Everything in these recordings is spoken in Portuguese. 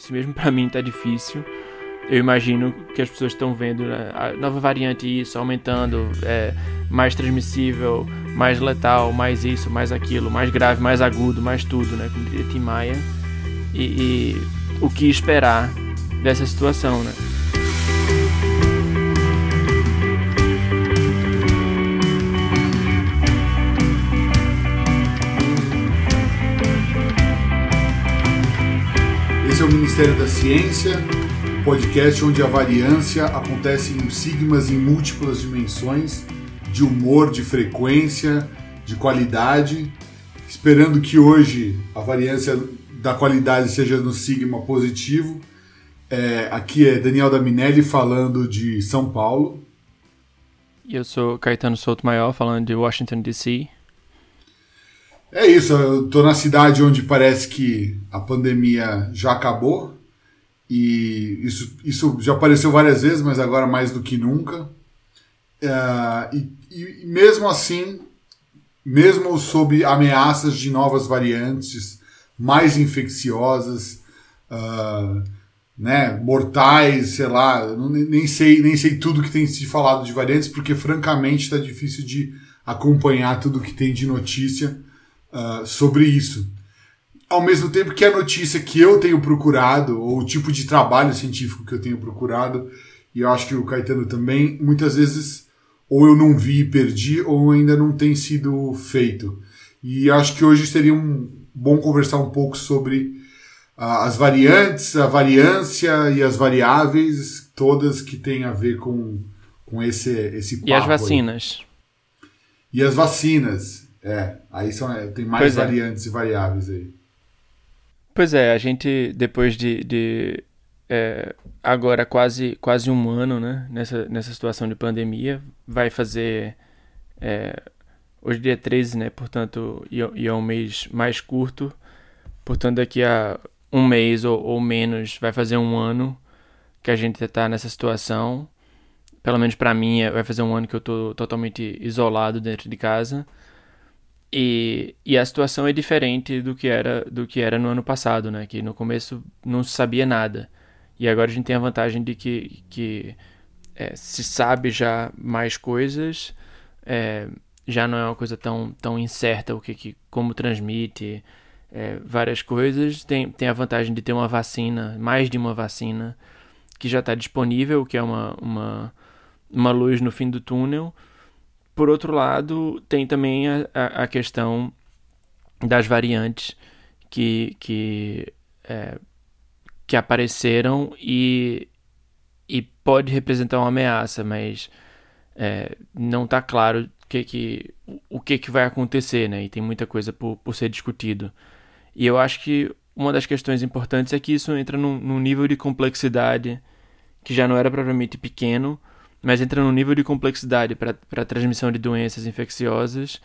se mesmo para mim tá difícil, eu imagino que as pessoas estão vendo né, a nova variante isso aumentando, é, mais transmissível, mais letal, mais isso, mais aquilo, mais grave, mais agudo, mais tudo, né? Como diria Tim Maia. E, e o que esperar dessa situação, né? Ministério da Ciência, podcast onde a variância acontece em sigmas em múltiplas dimensões, de humor, de frequência, de qualidade, esperando que hoje a variância da qualidade seja no sigma positivo. É, aqui é Daniel Daminelli falando de São Paulo. E eu sou Caetano Souto Maior falando de Washington DC. É isso, eu tô na cidade onde parece que a pandemia já acabou. E isso, isso já apareceu várias vezes, mas agora mais do que nunca. É, e, e mesmo assim, mesmo sob ameaças de novas variantes mais infecciosas, uh, né, mortais, sei lá, nem sei, nem sei tudo que tem se falado de variantes, porque francamente está difícil de acompanhar tudo que tem de notícia uh, sobre isso ao mesmo tempo que a notícia que eu tenho procurado, ou o tipo de trabalho científico que eu tenho procurado, e eu acho que o Caetano também, muitas vezes ou eu não vi e perdi, ou ainda não tem sido feito. E acho que hoje seria um bom conversar um pouco sobre uh, as variantes, a variância e as variáveis, todas que têm a ver com, com esse, esse papo. E as vacinas. Aí. E as vacinas. É, aí são, é, tem mais pois é. variantes é. e variáveis aí. Pois é, a gente, depois de, de é, agora quase, quase um ano né, nessa, nessa situação de pandemia, vai fazer. É, hoje é dia 13, né? Portanto, e, e é um mês mais curto. Portanto, daqui a um mês ou, ou menos vai fazer um ano que a gente está nessa situação. Pelo menos para mim, é, vai fazer um ano que eu estou totalmente isolado dentro de casa. E, e a situação é diferente do que era do que era no ano passado, né? Que no começo não se sabia nada. E agora a gente tem a vantagem de que, que é, se sabe já mais coisas, é, já não é uma coisa tão, tão incerta o que, que como transmite é, várias coisas. Tem, tem a vantagem de ter uma vacina, mais de uma vacina, que já está disponível, que é uma, uma, uma luz no fim do túnel por outro lado, tem também a, a, questão das variantes que, que, é, que apareceram e, e pode representar uma ameaça, mas é, não está claro que, que, o que, que vai acontecer, né? E tem muita coisa por, por ser discutido. E eu acho que uma das questões importantes é que isso entra num, num nível de complexidade que já não era propriamente pequeno, mas entra num nível de complexidade para transmissão de doenças infecciosas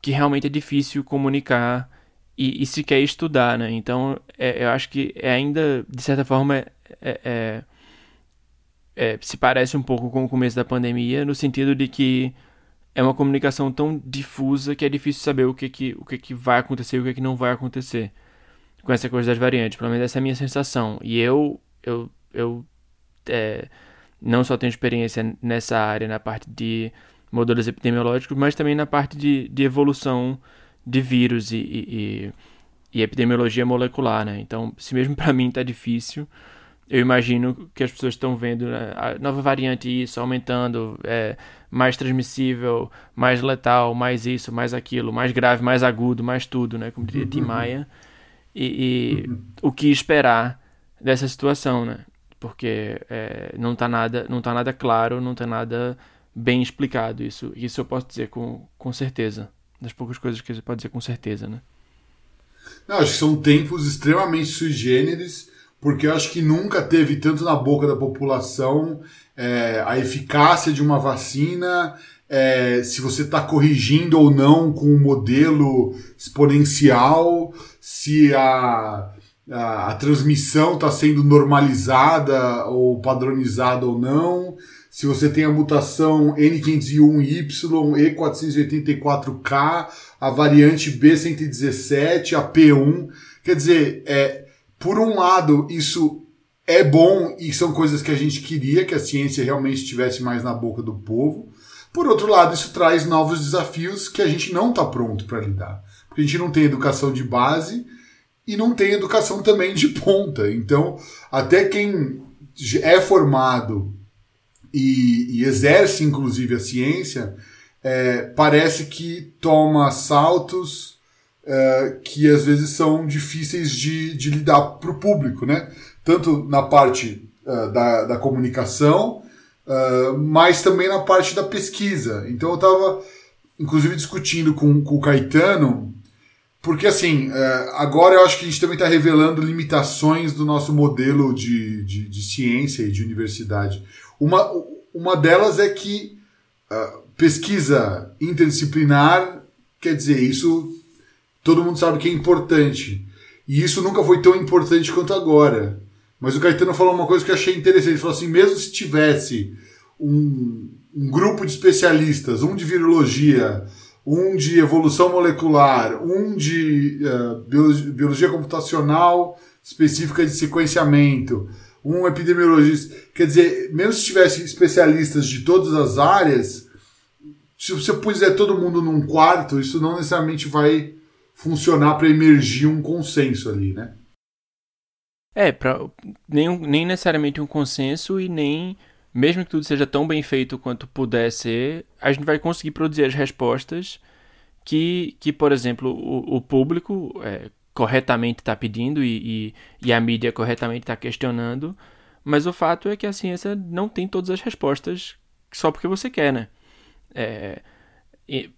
que realmente é difícil comunicar e, e sequer estudar, né? Então, é, eu acho que é ainda, de certa forma, é, é, é, se parece um pouco com o começo da pandemia, no sentido de que é uma comunicação tão difusa que é difícil saber o que, que, o que, que vai acontecer e o que, que não vai acontecer com essa coisa das variantes. Pelo menos essa é a minha sensação. E eu, eu, eu é, não só tenho experiência nessa área, na parte de modelos epidemiológicos, mas também na parte de, de evolução de vírus e, e, e epidemiologia molecular, né? Então, se mesmo para mim está difícil, eu imagino que as pessoas estão vendo né, a nova variante isso aumentando, é, mais transmissível, mais letal, mais isso, mais aquilo, mais grave, mais agudo, mais tudo, né? Como diria Tim uhum. Maia. E, e o que esperar dessa situação, né? Porque é, não está nada, não tá nada claro, não está nada bem explicado. Isso, isso eu posso dizer com, com certeza. Das poucas coisas que você pode dizer com certeza, né? Não, acho que são tempos extremamente sui generis, porque eu acho que nunca teve tanto na boca da população é, a eficácia de uma vacina, é, se você está corrigindo ou não com um modelo exponencial, se a a, a transmissão está sendo normalizada ou padronizada ou não, se você tem a mutação N501Y, E484K, a variante B117, a P1. Quer dizer, é, por um lado, isso é bom e são coisas que a gente queria que a ciência realmente estivesse mais na boca do povo. Por outro lado, isso traz novos desafios que a gente não está pronto para lidar. Porque a gente não tem educação de base e não tem educação também de ponta. Então, até quem é formado e, e exerce, inclusive, a ciência, é, parece que toma saltos é, que às vezes são difíceis de, de lidar para o público, né? Tanto na parte uh, da, da comunicação, uh, mas também na parte da pesquisa. Então eu estava, inclusive, discutindo com, com o Caetano, porque assim, uh, agora eu acho que a gente também está revelando limitações do nosso modelo de, de, de, ciência e de universidade. Uma, uma delas é que pesquisa interdisciplinar, quer dizer, isso todo mundo sabe que é importante. E isso nunca foi tão importante quanto agora. Mas o Caetano falou uma coisa que eu achei interessante. Ele falou assim: mesmo se tivesse um, um grupo de especialistas, um de virologia, um de evolução molecular, um de uh, biologia, computacional específica de sequenciamento, um epidemiologista. Quer dizer, mesmo se tivesse especialistas de todas as áreas, se você puser todo mundo num quarto, isso não necessariamente vai funcionar para emergir um consenso ali, né? É, pra, nem, nem necessariamente um consenso e nem, mesmo que tudo seja tão bem feito quanto puder ser, a gente vai conseguir produzir as respostas que, que por exemplo, o, o público é, corretamente está pedindo e, e, e, a mídia corretamente está questionando, mas o fato é que a ciência não tem todas as respostas só porque você quer, né? É,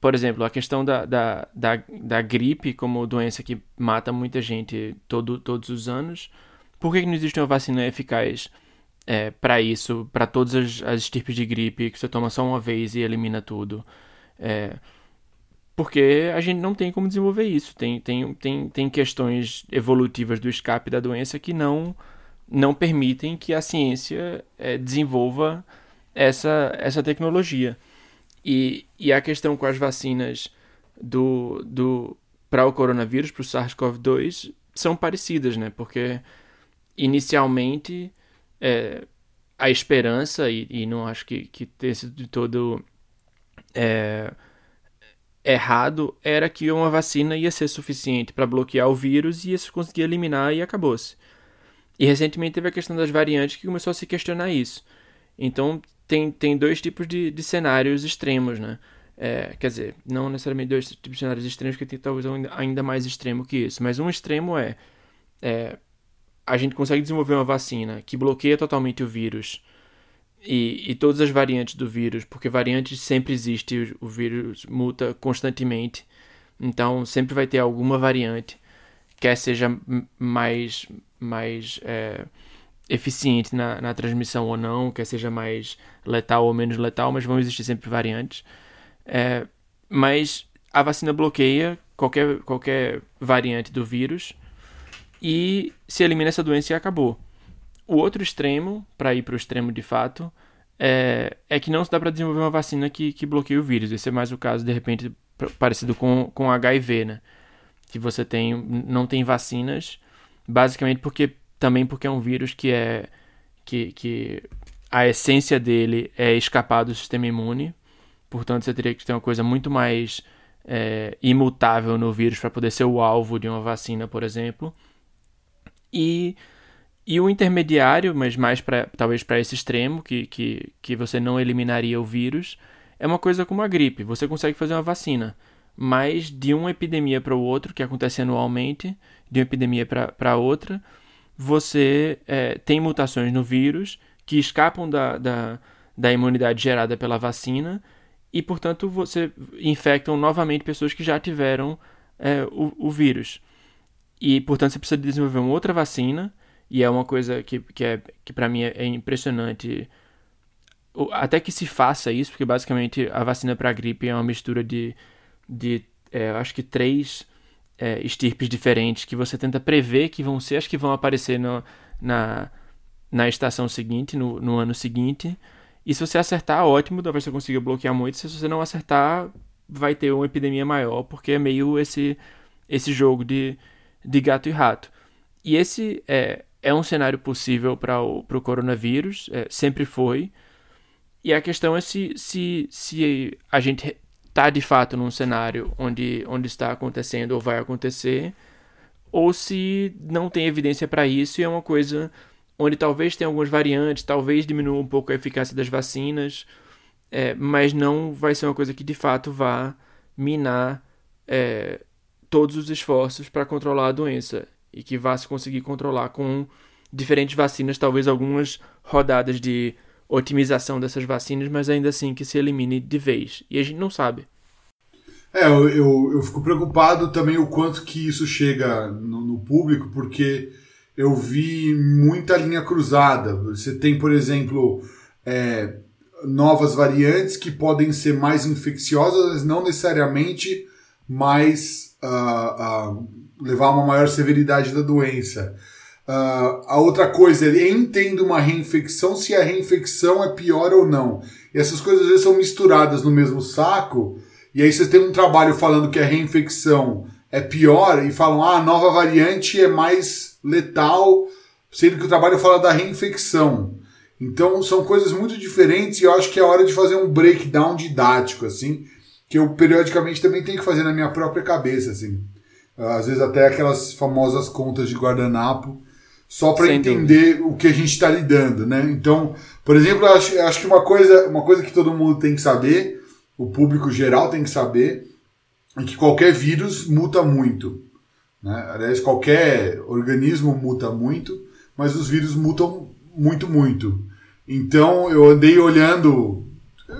por exemplo, a questão da, da, da, da, gripe como doença que mata muita gente todo, todos os anos, por que não existe uma vacina eficaz é, para isso, para todas as, as tipos de gripe, que você toma só uma vez e elimina tudo? É, porque a gente não tem como desenvolver isso. Tem, tem, tem, tem questões evolutivas do escape da doença que não, não permitem que a ciência é, desenvolva essa, essa tecnologia. E, e a questão com as vacinas do, do, para o coronavírus, para o SARS-CoV-2, são parecidas, né? Porque inicialmente é, a esperança, e, e, não acho que, que tenha sido de todo é, errado, era que uma vacina ia ser suficiente para bloquear o vírus e ia se conseguir eliminar e acabou-se. E recentemente teve a questão das variantes que começou a se questionar isso. Então tem, tem dois tipos de, de cenários extremos, né? É, quer dizer, não necessariamente dois tipos de cenários extremos, que tem talvez ainda mais extremo que isso. Mas um extremo é, é a gente consegue desenvolver uma vacina que bloqueia totalmente o vírus e, e todas as variantes do vírus, porque variantes sempre existe, o, o vírus muta constantemente, então sempre vai ter alguma variante, quer seja mais, mais é, eficiente na, na transmissão ou não, quer seja mais letal ou menos letal, mas vão existir sempre variantes. É, mas a vacina bloqueia qualquer, qualquer variante do vírus e se elimina essa doença e acabou. O outro extremo, para ir para o extremo de fato, é, é que não se dá para desenvolver uma vacina que, que bloqueie o vírus. Esse é mais o caso, de repente, parecido com, com HIV, né? Que você tem, não tem vacinas, basicamente porque também porque é um vírus que é que, que a essência dele é escapar do sistema imune. Portanto, você teria que ter uma coisa muito mais é, imutável no vírus para poder ser o alvo de uma vacina, por exemplo. E, e o intermediário, mas mais pra, talvez para esse extremo, que, que, que você não eliminaria o vírus, é uma coisa como a gripe. Você consegue fazer uma vacina, mas de uma epidemia para o outro, que acontece anualmente, de uma epidemia para outra, você é, tem mutações no vírus que escapam da, da, da imunidade gerada pela vacina e, portanto, você infectam novamente pessoas que já tiveram é, o, o vírus. E, portanto, você precisa desenvolver uma outra vacina. E é uma coisa que, que, é, que para mim é, é impressionante. Até que se faça isso, porque basicamente a vacina para gripe é uma mistura de, de é, acho que três é, estirpes diferentes que você tenta prever que vão ser as que vão aparecer no, na, na estação seguinte, no, no ano seguinte. E se você acertar, ótimo, talvez você consiga bloquear muito. Se você não acertar, vai ter uma epidemia maior, porque é meio esse, esse jogo de, de gato e rato. e esse é, é um cenário possível para o pro coronavírus, é, sempre foi. E a questão é se, se, se a gente está de fato num cenário onde, onde está acontecendo ou vai acontecer, ou se não tem evidência para isso e é uma coisa onde talvez tenha algumas variantes, talvez diminua um pouco a eficácia das vacinas, é, mas não vai ser uma coisa que de fato vá minar é, todos os esforços para controlar a doença e que vá se conseguir controlar com diferentes vacinas, talvez algumas rodadas de otimização dessas vacinas, mas ainda assim que se elimine de vez. E a gente não sabe. É, eu, eu, eu fico preocupado também o quanto que isso chega no, no público, porque eu vi muita linha cruzada. Você tem, por exemplo, é, novas variantes que podem ser mais infecciosas, mas não necessariamente mais uh, uh, levar a uma maior severidade da doença. Uh, a outra coisa é entendo uma reinfecção se a reinfecção é pior ou não. E essas coisas às vezes são misturadas no mesmo saco, e aí você tem um trabalho falando que a reinfecção é pior e falam, ah, a nova variante é mais letal, sendo que o trabalho fala da reinfecção. Então são coisas muito diferentes e eu acho que é hora de fazer um breakdown didático, assim, que eu periodicamente também tenho que fazer na minha própria cabeça, assim. Às vezes até aquelas famosas contas de guardanapo, só para entender dúvida. o que a gente está lidando, né? Então, por exemplo, eu acho, acho que uma coisa, uma coisa que todo mundo tem que saber, o público geral tem que saber, é que qualquer vírus muta muito. Né? Aliás, qualquer organismo muta muito, mas os vírus mutam muito, muito. Então, eu andei olhando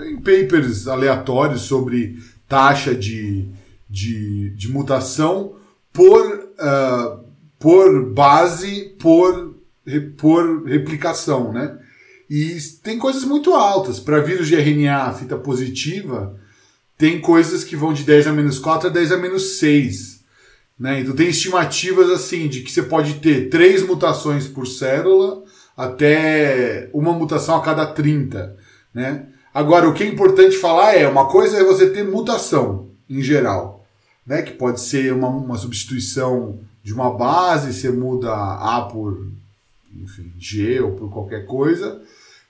em papers aleatórios sobre taxa de, de, de mutação por, uh, por base, por, por replicação, né? E tem coisas muito altas. Para vírus de RNA, fita positiva, tem coisas que vão de 10 a menos 4 a 10 a menos 6. Né? Então tem estimativas assim de que você pode ter três mutações por célula até uma mutação a cada 30. Né? Agora, o que é importante falar é, uma coisa é você ter mutação em geral, né? que pode ser uma, uma substituição de uma base, você muda A por enfim, G ou por qualquer coisa,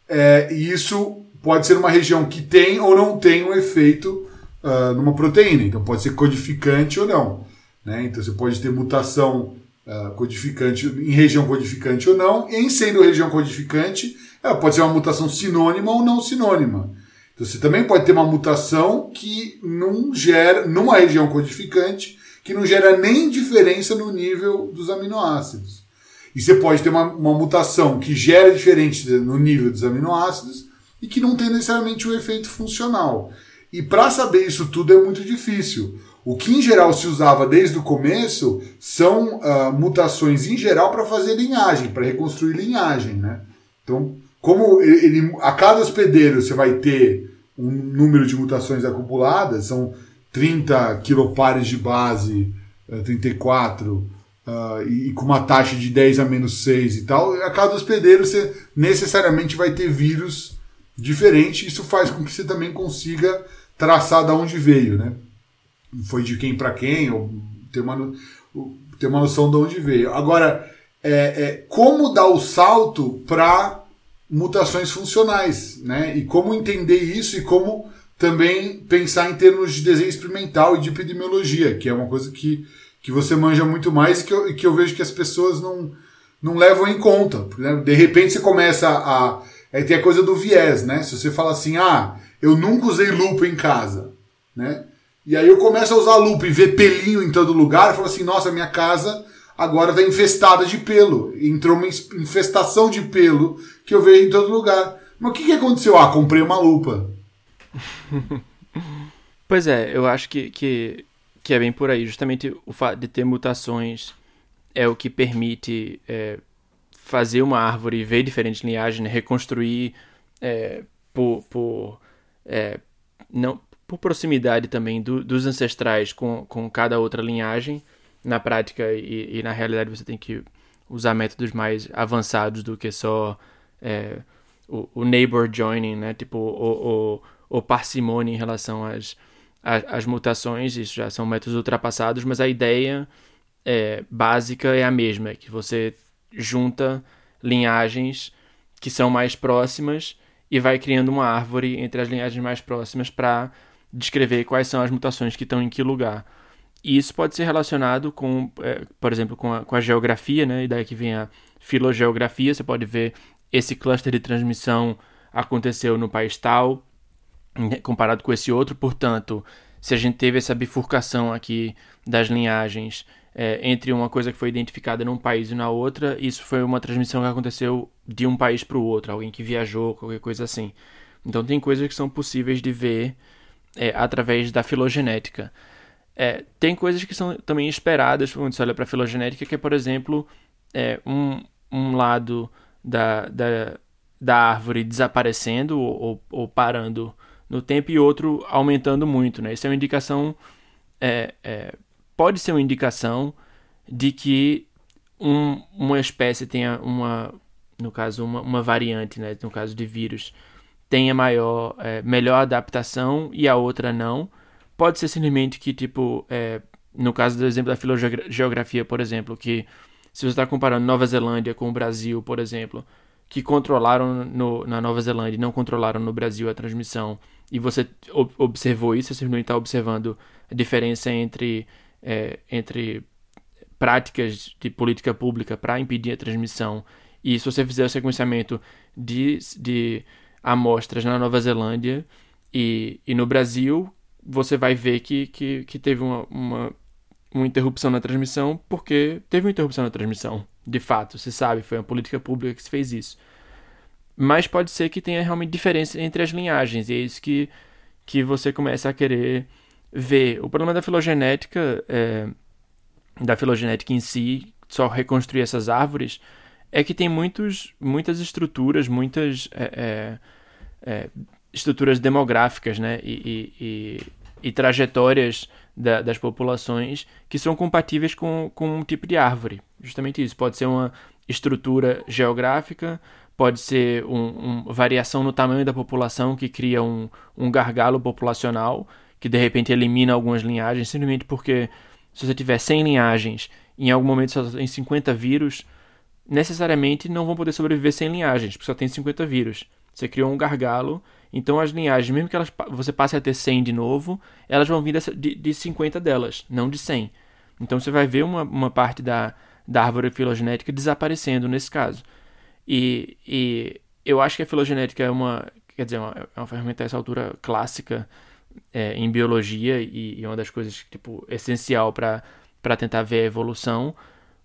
é, e isso pode ser uma região que tem ou não tem um efeito uh, numa proteína, então pode ser codificante ou não. Né? Então você pode ter mutação uh, codificante em região codificante ou não, em sendo região codificante, ela pode ser uma mutação sinônima ou não sinônima. Então você também pode ter uma mutação que não gera, numa região codificante, que não gera nem diferença no nível dos aminoácidos. E você pode ter uma, uma mutação que gera diferença no nível dos aminoácidos e que não tem necessariamente o um efeito funcional. E para saber isso tudo é muito difícil. O que em geral se usava desde o começo são uh, mutações em geral para fazer linhagem, para reconstruir linhagem, né? Então, como ele, a cada hospedeiro você vai ter um número de mutações acumuladas, são 30 quilopares de base, 34, uh, uh, e, e com uma taxa de 10 a menos 6 e tal, a cada hospedeiro você necessariamente vai ter vírus diferente, isso faz com que você também consiga traçar de onde veio, né? foi de quem para quem, ou ter uma, ter uma noção de onde veio. Agora, é, é como dar o salto para mutações funcionais, né? E como entender isso e como também pensar em termos de desenho experimental e de epidemiologia, que é uma coisa que, que você manja muito mais e que eu, que eu vejo que as pessoas não, não levam em conta. Né? De repente você começa a. Aí tem a coisa do viés, né? Se você fala assim, ah, eu nunca usei lupa em casa, né? E aí eu começo a usar lupa e ver pelinho em todo lugar, e falo assim, nossa, minha casa agora está infestada de pelo. Entrou uma infestação de pelo que eu vejo em todo lugar. Mas o que, que aconteceu? Ah, comprei uma lupa. pois é, eu acho que, que, que é bem por aí. Justamente o fato de ter mutações é o que permite é, fazer uma árvore ver diferentes linhagens, né? reconstruir é, por, por é, não por proximidade também do, dos ancestrais com, com cada outra linhagem. Na prática e, e, na realidade você tem que usar métodos mais avançados do que só é, o, o, neighbor joining, né? Tipo, o, o, o parcimônia em relação às, às, às, mutações. Isso já são métodos ultrapassados, mas a ideia é, básica é a mesma, que você junta linhagens que são mais próximas e vai criando uma árvore entre as linhagens mais próximas para descrever quais são as mutações que estão em que lugar. E isso pode ser relacionado com, é, por exemplo, com a, com a geografia, né? E daí que vem a filogeografia. Você pode ver esse cluster de transmissão aconteceu no país tal, né, comparado com esse outro. Portanto, se a gente teve essa bifurcação aqui das linhagens é, entre uma coisa que foi identificada num país e na outra, isso foi uma transmissão que aconteceu de um país para o outro, alguém que viajou, qualquer coisa assim. Então tem coisas que são possíveis de ver é, através da filogenética. É, tem coisas que são também esperadas quando você olha para a filogenética, que é, por exemplo, é, um, um lado da, da, da árvore desaparecendo ou, ou, parando no tempo e outro aumentando muito. Né? Isso é uma indicação é, é, pode ser uma indicação de que um, uma espécie tenha uma, no caso, uma, uma variante, né, no caso de vírus, tenha maior, é, melhor adaptação e a outra não. Pode ser simplesmente que, tipo, é, no caso do exemplo da filogeografia, por exemplo, que se você está comparando Nova Zelândia com o Brasil, por exemplo, que controlaram no, na Nova Zelândia e não controlaram no Brasil a transmissão, e você observou isso, você simplesmente está observando a diferença entre é, entre práticas de política pública para impedir a transmissão. E se você fizer o sequenciamento de, de amostras na Nova Zelândia e, e no Brasil, você vai ver que, que, que teve uma, uma, uma interrupção na transmissão, porque teve uma interrupção na transmissão. De fato, se sabe, foi uma política pública que se fez isso. Mas pode ser que tenha realmente diferença entre as linhagens, e é isso que, que você começa a querer ver. O problema da filogenética, é, da filogenética em si, só reconstruir essas árvores, é que tem muitos, muitas estruturas, muitas é, é, é estruturas demográficas, né? E, e, e, trajetórias da, das populações que são compatíveis com, com um tipo de árvore. Justamente isso. Pode ser uma estrutura geográfica, pode ser uma um, variação no tamanho da população que cria um, um gargalo populacional que de repente elimina algumas linhagens, simplesmente porque se você tiver 100 linhagens e em algum momento só tem 50 vírus, necessariamente não vão poder sobreviver sem linhagens, porque só tem 50 vírus. Você criou um gargalo, então as linhagens, mesmo que elas, você passe a ter 100 de novo, elas vão vir dessa, de, de 50 delas, não de 100. Então você vai ver uma, uma parte da, da árvore filogenética desaparecendo nesse caso. E, e eu acho que a filogenética é uma, quer dizer, uma, é uma ferramenta a essa altura clássica é, em biologia e, e uma das coisas tipo essencial para para tentar ver a evolução,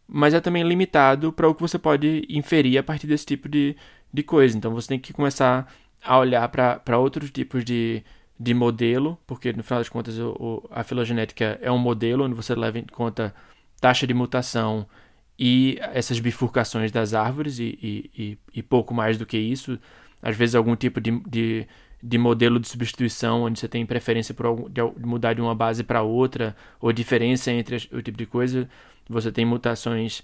mas é também limitado para o que você pode inferir a partir desse tipo de, de coisa. Então você tem que começar a olhar para outros tipos de, de modelo, porque no final das contas o, o, a filogenética é um modelo onde você leva em conta taxa de mutação e essas bifurcações das árvores e, e, e, e pouco mais do que isso. Às vezes algum tipo de, de de modelo de substituição, onde você tem preferência por algum, de mudar de uma base para outra, ou diferença entre o tipo de coisa. Você tem mutações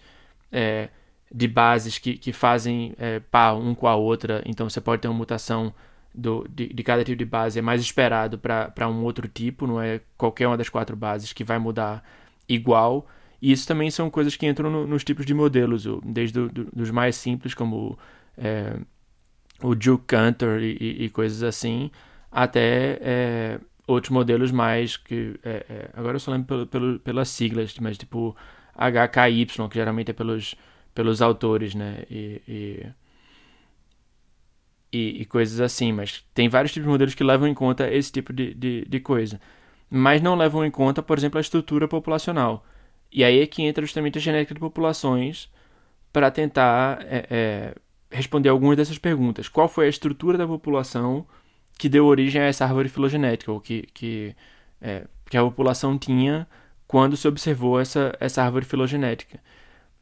é, de bases que, que fazem é, par um com a outra, então você pode ter uma mutação do, de, de cada tipo de base, é mais esperado para um outro tipo, não é qualquer uma das quatro bases que vai mudar igual. E isso também são coisas que entram no, nos tipos de modelos, desde do, do, dos mais simples, como é, o Duke Cantor e, e, e coisas assim, até é, outros modelos mais que é, é, agora eu só lembro pelo, pelo, pelas siglas, mas tipo HKY, que geralmente é pelos, pelos autores, né? E, e, e, coisas assim, mas tem vários tipos de modelos que levam em conta esse tipo de, de, de coisa. Mas não levam em conta, por exemplo, a estrutura populacional. E aí é que entra justamente a genética de populações para tentar é, é, responder algumas dessas perguntas. Qual foi a estrutura da população que deu origem a essa árvore filogenética, ou que, que, é, que a população tinha quando se observou essa, essa árvore filogenética.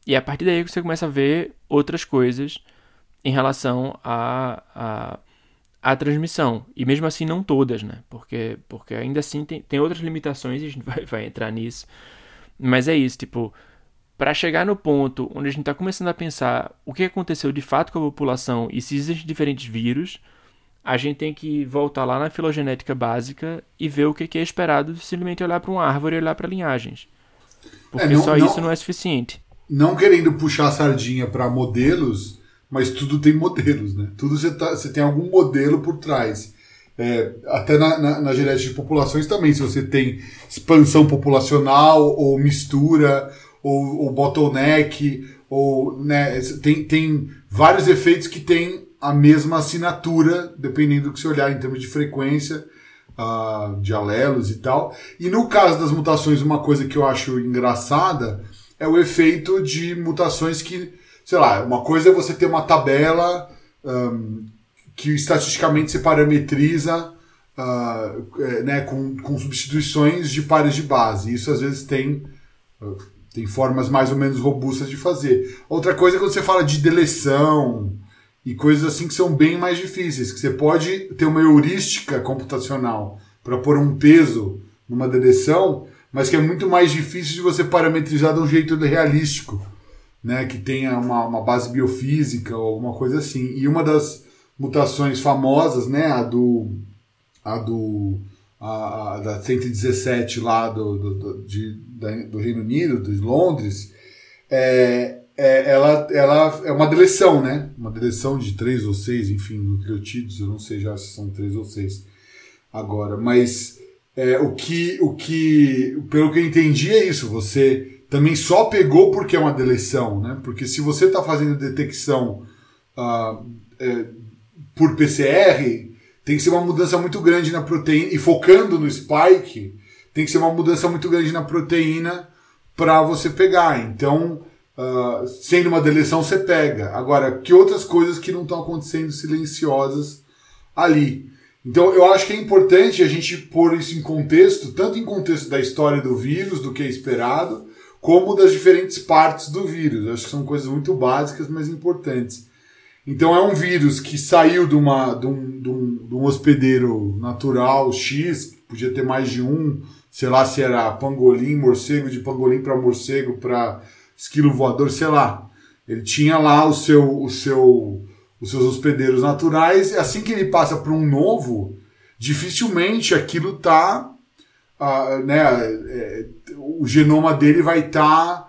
E é a partir daí que você começa a ver outras coisas em relação à a, a, a, transmissão. E mesmo assim, não todas, né? Porque, porque ainda assim tem, tem outras limitações e a gente vai, vai entrar nisso. Mas é isso, tipo, para chegar no ponto onde a gente está começando a pensar o que aconteceu de fato com a população e se existem diferentes vírus, a gente tem que voltar lá na filogenética básica e ver o que é esperado de simplesmente olhar para uma árvore e olhar para linhagens. porque é, não, só não, isso não é suficiente. Não querendo puxar a sardinha para modelos, mas tudo tem modelos, né? Tudo você, tá, tem algum modelo por trás. É, até na, na, na genética de populações também, se você tem expansão populacional, ou mistura, ou, ou bottleneck, ou né, tem, tem vários efeitos que têm a mesma assinatura, dependendo do que você olhar em termos de frequência, uh, de alelos e tal. E no caso das mutações, uma coisa que eu acho engraçada é o efeito de mutações que, sei lá, uma coisa é você ter uma tabela um, que estatisticamente se parametriza uh, né, com, com substituições de pares de base. Isso às vezes tem, uh, tem formas mais ou menos robustas de fazer. Outra coisa é quando você fala de deleção e coisas assim que são bem mais difíceis, que você pode ter uma heurística computacional para pôr um peso numa deleção, mas que é muito mais difícil de você parametrizar de um jeito realístico, né, que tenha uma, uma base biofísica ou alguma coisa assim. E uma das mutações famosas, né, a do a do a, a da 117 lá do, do, do, de, da, do Reino Unido, de Londres, é, é, ela, ela é uma deleção, né? Uma deleção de três ou seis, enfim, nucleotídeos, eu não sei já se são três ou seis agora, mas é, o que, o que, pelo que eu entendi é isso, você também só pegou porque é uma deleção, né? Porque se você está fazendo detecção uh, é, por PCR, tem que ser uma mudança muito grande na proteína, e focando no spike, tem que ser uma mudança muito grande na proteína para você pegar. Então, uh, sendo uma deleção, você pega. Agora, que outras coisas que não estão acontecendo silenciosas ali? Então, eu acho que é importante a gente pôr isso em contexto, tanto em contexto da história do vírus, do que é esperado, como das diferentes partes do vírus. Acho que são coisas muito básicas, mas importantes. Então, é um vírus que saiu de, uma, de, um, de, um, de um hospedeiro natural X, podia ter mais de um, sei lá se era pangolim, morcego, de pangolim para morcego, para esquilo voador, sei lá. Ele tinha lá o seu, o seu, os seus hospedeiros naturais, e assim que ele passa para um novo, dificilmente aquilo tá. Uh, né, é, o genoma dele vai estar tá,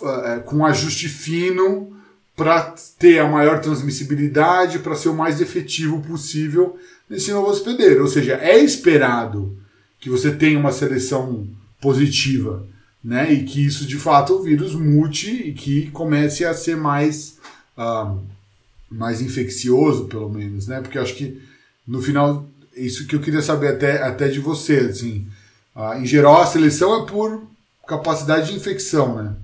uh, com ajuste fino para ter a maior transmissibilidade, para ser o mais efetivo possível nesse novo hospedeiro. Ou seja, é esperado que você tenha uma seleção positiva né? E que isso de fato o vírus mute e que comece a ser mais, uh, mais infeccioso, pelo menos, né? Porque acho que no final, isso que eu queria saber até, até de você, assim, uh, em geral a seleção é por capacidade de infecção, né?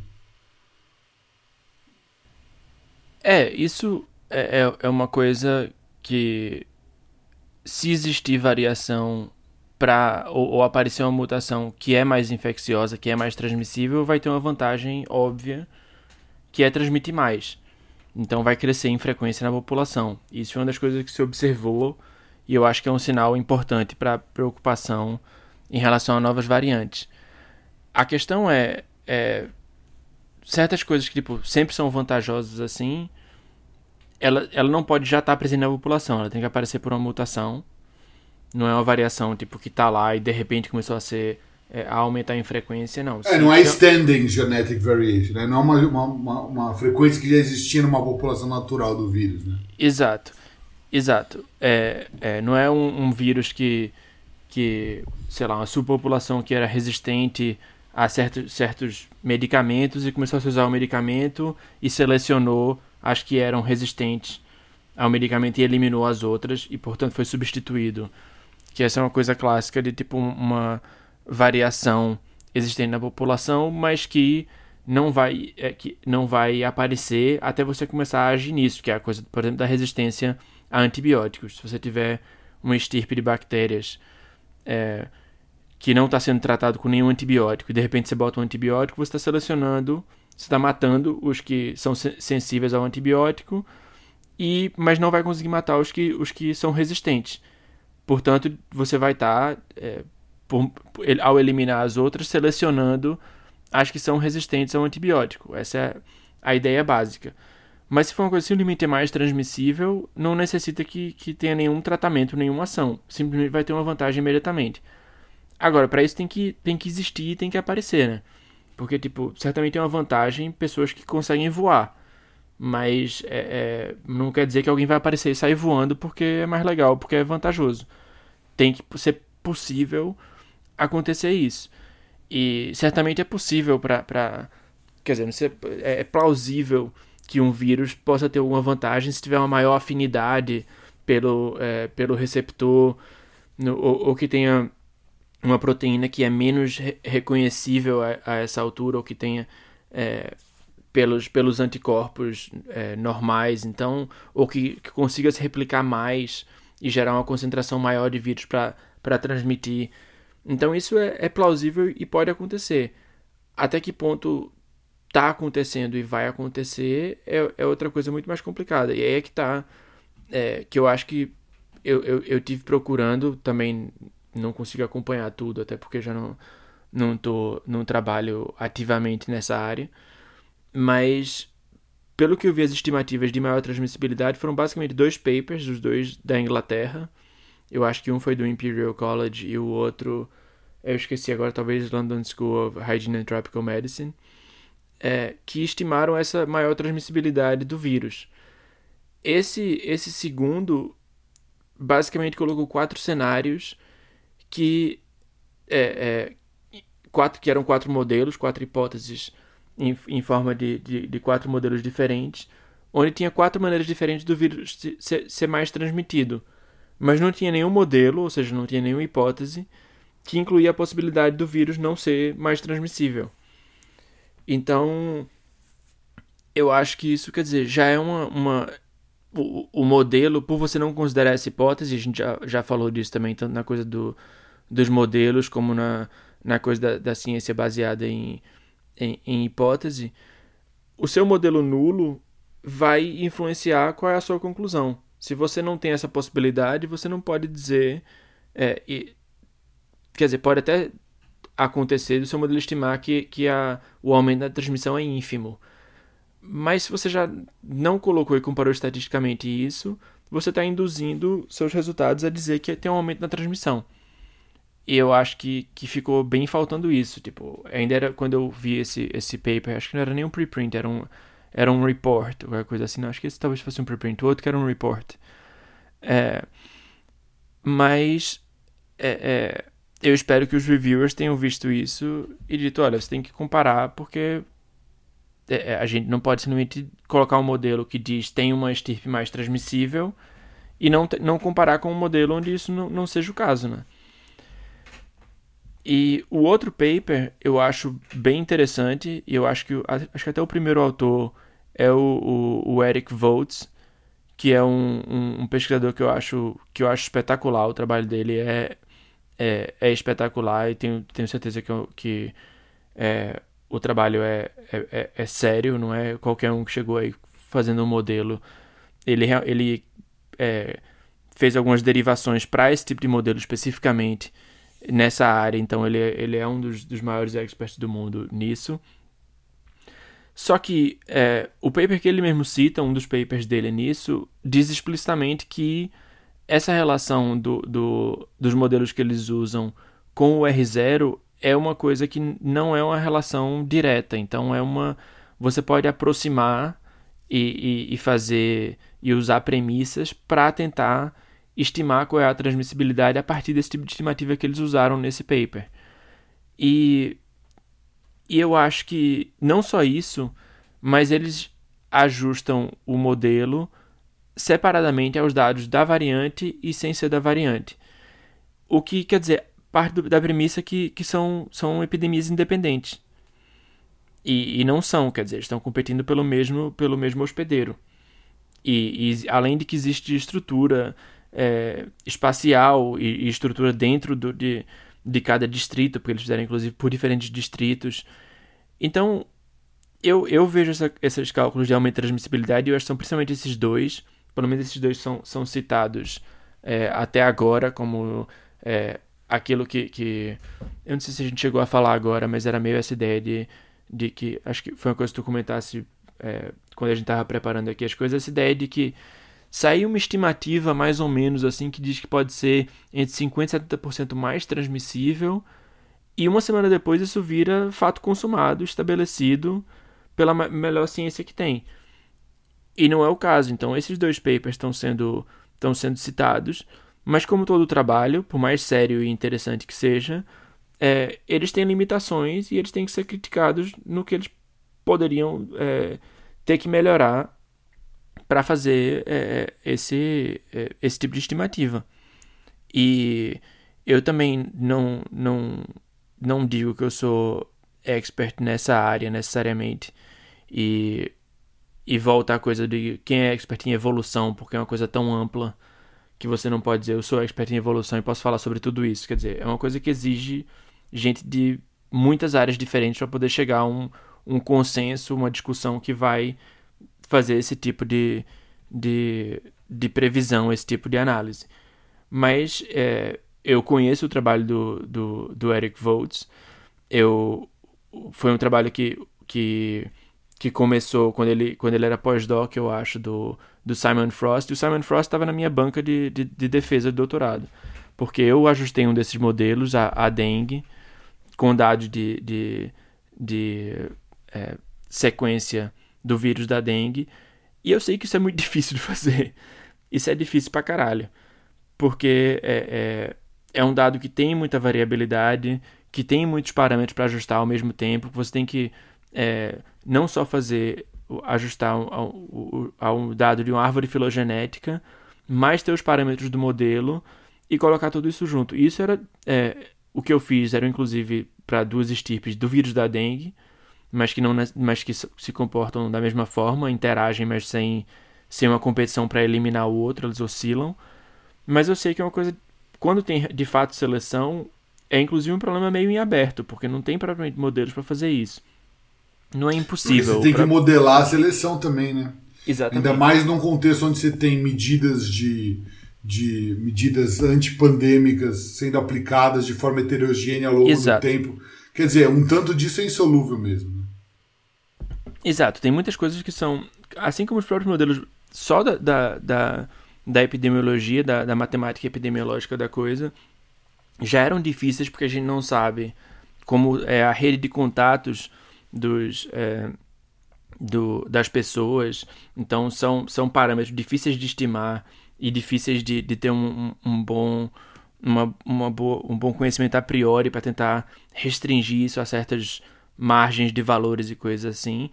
É, isso é, é, é uma coisa que se existir variação para ou, ou, aparecer uma mutação que é mais infecciosa, que é mais transmissível, vai ter uma vantagem óbvia, que é transmitir mais. Então vai crescer em frequência na população. Isso é uma das coisas que se observou e eu acho que é um sinal importante para preocupação em relação a novas variantes. A questão é, é certas coisas que tipo sempre são vantajosas assim, ela, ela não pode já estar tá presente na população, ela tem que aparecer por uma mutação não é uma variação tipo que tá lá e de repente começou a ser a aumentar em frequência, não. É, não é standing genetic variation, né? não é uma, uma, uma, frequência que já existia numa população natural do vírus. Né? Exato, exato. É, é, não é um, um, vírus que, que, sei lá, uma subpopulação que era resistente a certos, certos medicamentos e começou a usar o medicamento e selecionou as que eram resistentes ao medicamento e eliminou as outras e, portanto, foi substituído que essa é uma coisa clássica de tipo uma variação existente na população, mas que não vai, é, que não vai aparecer até você começar a agir nisso, que é a coisa, por exemplo, da resistência a antibióticos. Se você tiver uma estirpe de bactérias é, que não está sendo tratado com nenhum antibiótico e de repente você bota um antibiótico, você está selecionando, você está matando os que são sensíveis ao antibiótico, e mas não vai conseguir matar os que, os que são resistentes. Portanto, você vai estar, tá, é, ao eliminar as outras, selecionando as que são resistentes ao antibiótico. Essa é a ideia básica. Mas se for uma coisa simplesmente mais transmissível, não necessita que, que tenha nenhum tratamento, nenhuma ação. Simplesmente vai ter uma vantagem imediatamente. Agora, para isso tem que, tem que existir e tem que aparecer, né? Porque, tipo, certamente tem uma vantagem pessoas que conseguem voar. Mas é, é, não quer dizer que alguém vai aparecer e sair voando porque é mais legal, porque é vantajoso. Tem que ser possível acontecer isso. E certamente é possível para. Quer dizer, é, é plausível que um vírus possa ter alguma vantagem se tiver uma maior afinidade pelo, é, pelo receptor, no, ou, ou, que tenha uma proteína que é menos re reconhecível a, a, essa altura, ou que tenha é, pelos, pelos anticorpos é, normais, então, ou que, que, consiga se replicar mais e gerar uma concentração maior de vírus para transmitir. Então, isso é, é plausível e pode acontecer. Até que ponto está acontecendo e vai acontecer é, é outra coisa muito mais complicada. E aí é que está é, que eu acho que eu, eu, eu tive procurando, também não consigo acompanhar tudo, até porque já não, não, tô, não trabalho ativamente nessa área, mas pelo que eu vi as estimativas de maior transmissibilidade foram basicamente dois papers, os dois da Inglaterra, eu acho que um foi do Imperial College e o outro, eu esqueci agora, talvez London School of Hygiene and Tropical Medicine, é, que estimaram essa maior transmissibilidade do vírus. Esse, esse segundo basicamente colocou quatro cenários que é, é, quatro que eram quatro modelos, quatro hipóteses em, em forma de, de, de, quatro modelos diferentes, onde tinha quatro maneiras diferentes do vírus ser, ser mais transmitido, mas não tinha nenhum modelo, ou seja, não tinha nenhuma hipótese que incluía a possibilidade do vírus não ser mais transmissível. Então, eu acho que isso quer dizer, já é uma, uma o, o modelo, por você não considerar essa hipótese, a gente já, já falou disso também, tanto na coisa do, dos modelos como na, na coisa da, da ciência baseada em, em, em hipótese, o seu modelo nulo vai influenciar qual é a sua conclusão. Se você não tem essa possibilidade, você não pode dizer. É, e, quer dizer, pode até acontecer do seu modelo estimar que, que a, o aumento da transmissão é ínfimo. Mas se você já não colocou e comparou estatisticamente isso, você está induzindo seus resultados a dizer que tem um aumento na transmissão. E eu acho que, que ficou bem faltando isso. Tipo, ainda era quando eu vi esse, esse paper, acho que não era nem um preprint, era um, era um report, qualquer coisa assim. Não, acho que esse talvez fosse um preprint, o outro que era um report. É, mas é, é, eu espero que os reviewers tenham visto isso e dito, olha, você tem que comparar porque é, é, a gente não pode simplesmente colocar um modelo que diz tem uma estirpe mais transmissível e não, não comparar com um modelo onde isso não, não seja o caso, né? E o outro paper eu acho bem interessante, e eu acho que, acho que até o primeiro autor é o, o, o Eric Voltz, que é um, um, um, pesquisador que eu acho que eu acho espetacular. O trabalho dele é, é, é espetacular e tenho, tenho certeza que, que é, o trabalho é, é, é, é, sério, não é qualquer um que chegou aí fazendo um modelo. Ele, ele é, fez algumas derivações para esse tipo de modelo especificamente nessa área, então ele, é, ele é um dos, dos maiores experts do mundo nisso. Só que é, o paper que ele mesmo cita, um dos papers dele nisso, diz explicitamente que essa relação do, do, dos modelos que eles usam com o R0 é uma coisa que não é uma relação direta. Então é uma. Você pode aproximar e, e, e fazer e usar premissas para tentar estimar qual é a transmissibilidade a partir desse tipo de estimativa que eles usaram nesse paper. E, e eu acho que não só isso, mas eles ajustam o modelo separadamente aos dados da variante e sem ser da variante. O que quer dizer, parte do, da premissa que, que são, são epidemias independentes. E, e não são, quer dizer, estão competindo pelo mesmo, pelo mesmo hospedeiro. E, e além de que existe estrutura é, espacial e, e, estrutura dentro do, de, de cada distrito, porque eles fizeram inclusive por diferentes distritos. Então, eu, eu vejo essa, esses cálculos de aumento de transmissibilidade e eu acho que são principalmente esses dois, pelo menos esses dois são, são citados é, até agora como é, aquilo que, que. Eu não sei se a gente chegou a falar agora, mas era meio essa ideia de, de que. Acho que foi uma coisa que tu comentasse é, quando a gente estava preparando aqui as coisas, essa ideia de que saiu uma estimativa mais ou menos assim que diz que pode ser entre 50% e 70% mais transmissível e uma semana depois isso vira fato consumado, estabelecido pela melhor ciência que tem. E não é o caso. Então, esses dois papers estão sendo, estão sendo citados, mas como todo trabalho, por mais sério e interessante que seja, é, eles têm limitações e eles têm que ser criticados no que eles poderiam é, ter que melhorar para fazer é, esse, é, esse tipo de estimativa. E eu também não, não, não digo que eu sou expert nessa área necessariamente. E, e volta a coisa de quem é expert em evolução, porque é uma coisa tão ampla que você não pode dizer eu sou expert em evolução e posso falar sobre tudo isso. Quer dizer, é uma coisa que exige gente de muitas áreas diferentes para poder chegar a um, um consenso, uma discussão que vai fazer esse tipo de, de, de previsão, esse tipo de análise. Mas é, eu conheço o trabalho do, do, do Eric Voltz. Eu, foi um trabalho que, que, que começou quando ele, quando ele era pós-doc, eu acho, do, do Simon Frost. E o Simon Frost estava na minha banca de, de, de, defesa de doutorado. Porque eu ajustei um desses modelos, a, a dengue, com dados de, de, de é, sequência do vírus da dengue. E eu sei que isso é muito difícil de fazer. Isso é difícil pra caralho. Porque é, é, é um dado que tem muita variabilidade, que tem muitos parâmetros para ajustar ao mesmo tempo. Você tem que é, não só fazer ajustar ao, ao, dado de uma árvore filogenética, mas ter os parâmetros do modelo e colocar tudo isso junto. Isso era é, o que eu fiz, era inclusive para duas estirpes do vírus da dengue, mas que, não, mas que se comportam da mesma forma, interagem, mas sem, sem uma competição para eliminar o outro, eles oscilam. Mas eu sei que é uma coisa. Quando tem de fato seleção, é inclusive um problema meio em aberto, porque não tem propriamente modelos para fazer isso. Não é impossível. Porque você tem pra... que modelar a seleção também, né? Exatamente. Ainda mais num contexto onde você tem medidas de, de medidas antipandêmicas sendo aplicadas de forma heterogênea ao longo Exato. do tempo. Quer dizer, um tanto disso é insolúvel mesmo. Né? Exato, tem muitas coisas que são. Assim como os próprios modelos só da, da, da, da epidemiologia, da, da matemática epidemiológica da coisa, já eram difíceis porque a gente não sabe como é a rede de contatos dos, é, do, das pessoas. Então são, são parâmetros difíceis de estimar e difíceis de, de ter um, um, um bom uma, uma boa, um bom conhecimento a priori para tentar restringir isso a certas margens de valores e coisas assim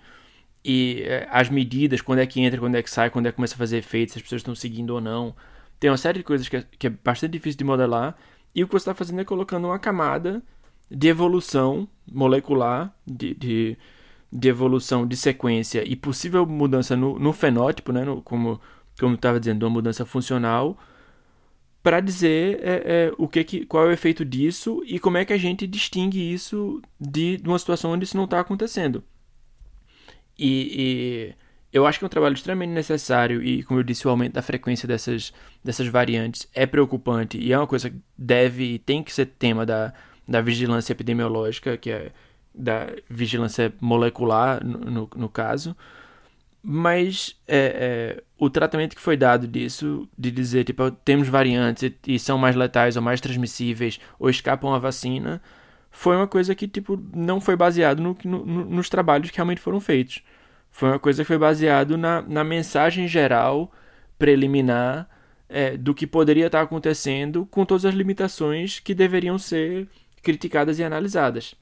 e é, as medidas, quando é que entra, quando é que sai, quando é que começa a fazer efeito, se as pessoas estão seguindo ou não. Tem uma série de coisas que é, que é bastante difícil de modelar. E o que você está fazendo é colocando uma camada de evolução molecular, de, de, de evolução de sequência e possível mudança no, no fenótipo, né, no, como como estava dizendo, uma mudança funcional, para dizer é, é, o que, que qual é o efeito disso e como é que a gente distingue isso de, de uma situação onde isso não está acontecendo. E, e, eu acho que é um trabalho extremamente necessário e, como eu disse, o aumento da frequência dessas, dessas variantes é preocupante e é uma coisa que deve e tem que ser tema da, da vigilância epidemiológica, que é da vigilância molecular, no, no, no caso. Mas é, é, o tratamento que foi dado disso, de dizer, tipo, temos variantes e, e são mais letais ou mais transmissíveis ou escapam à vacina, foi uma coisa que tipo não foi baseado no, no, nos trabalhos que realmente foram feitos. Foi uma coisa que foi baseado na, na mensagem geral preliminar é, do que poderia estar acontecendo com todas as limitações que deveriam ser criticadas e analisadas.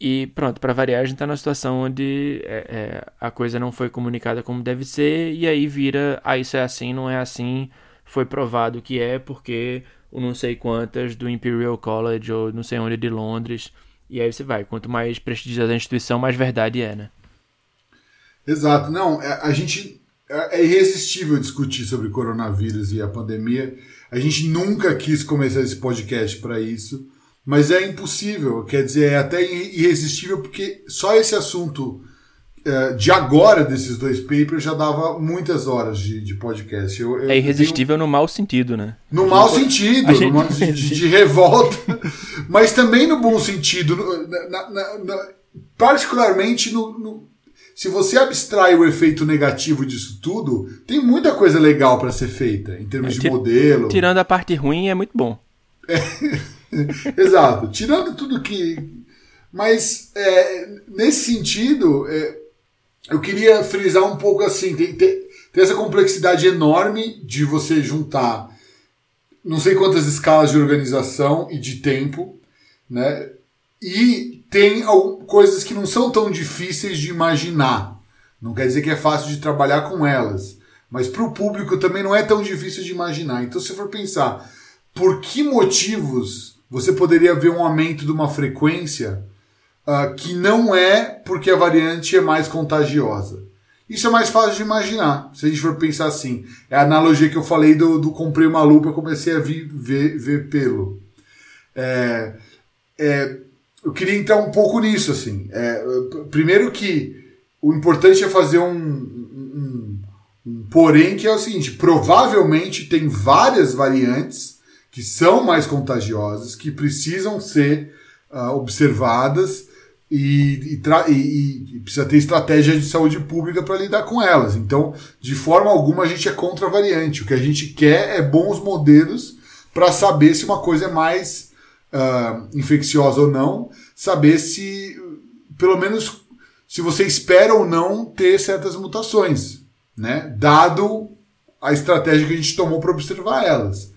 E pronto, para variar, a gente está numa situação onde é, é, a coisa não foi comunicada como deve ser, e aí vira, ah, isso é assim, não é assim, foi provado que é, porque o não sei quantas do Imperial College ou não sei onde de Londres. E aí você vai. Quanto mais prestigiosa a instituição, mais verdade é, né? Exato. Não, é, a gente. É, é irresistível discutir sobre coronavírus e a pandemia. A gente nunca quis começar esse podcast para isso, mas é impossível. Quer dizer, é até irresistível porque só esse assunto é, de agora desses dois papers já dava muitas horas de, de podcast. Eu, eu, é irresistível tenho... no mau sentido, né? No mau sentido, gente... no de, de, revolta, mas também no bom sentido. Na, na, na, particularmente no, no, Se você abstrai o efeito negativo disso tudo, tem muita coisa legal para ser feita em termos é, de modelo. Tirando a parte ruim, é muito bom. É, Exato. Tirando tudo que. Mas, é, nesse sentido, é, eu queria frisar um pouco assim: tem, tem, tem essa complexidade enorme de você juntar não sei quantas escalas de organização e de tempo, né? E tem coisas que não são tão difíceis de imaginar. Não quer dizer que é fácil de trabalhar com elas. Mas para o público também não é tão difícil de imaginar. Então, se for pensar por que motivos você poderia ver um aumento de uma frequência uh, que não é porque a variante é mais contagiosa. Isso é mais fácil de imaginar, se a gente for pensar assim. É a analogia que eu falei do, do comprei uma lupa e comecei a ver, ver, ver pelo. É, é, eu queria entrar um pouco nisso, assim. É, primeiro que o importante é fazer um, um, um, porém que é o seguinte, provavelmente tem várias variantes que são mais contagiosas, que precisam ser uh, observadas e, e, e, e, precisa ter estratégia de saúde pública para lidar com elas. Então, de forma alguma, a gente é contra a variante. O que a gente quer é bons modelos para saber se uma coisa é mais uh, infecciosa ou não, saber se, pelo menos, se você espera ou não ter certas mutações, né? dado a estratégia que a gente tomou para observar elas.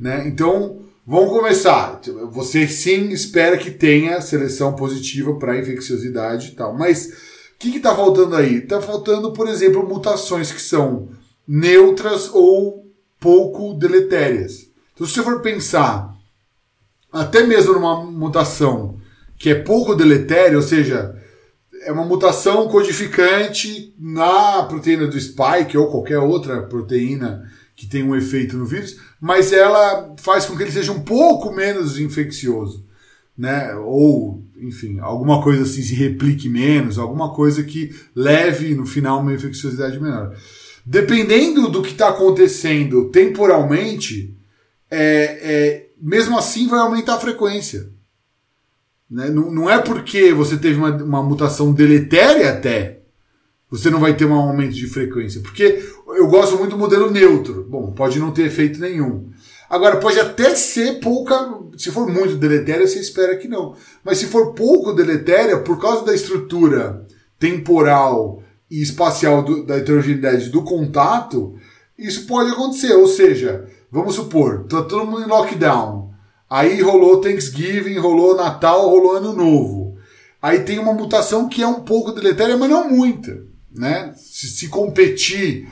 Né? Então, vamos começar. Você sim espera que tenha seleção positiva para infecciosidade e tal, mas o que está faltando aí? Está faltando, por exemplo, mutações que são neutras ou pouco deletérias. Então, se você for pensar, até mesmo numa mutação que é pouco deletéria, ou seja, é uma mutação codificante na proteína do spike ou qualquer outra proteína que tem um efeito no vírus, mas ela faz com que ele seja um pouco menos infeccioso, né? Ou, enfim, alguma coisa assim se replique menos, alguma coisa que leve no final uma infecciosidade menor. Dependendo do que está acontecendo temporalmente, é, é, mesmo assim vai aumentar a frequência. Né? Não, não é porque você teve uma, uma mutação deletéria até, você não vai ter um aumento de frequência. Porque eu gosto muito do modelo neutro. Bom, pode não ter efeito nenhum. Agora, pode até ser pouca. Se for muito deletéria, você espera que não. Mas se for pouco deletéria, por causa da estrutura temporal e espacial do, da heterogeneidade do contato, isso pode acontecer. Ou seja, vamos supor, tá todo mundo em lockdown. Aí rolou Thanksgiving, rolou Natal, rolou Ano Novo. Aí tem uma mutação que é um pouco deletéria, mas não muita. Né? Se, se competir,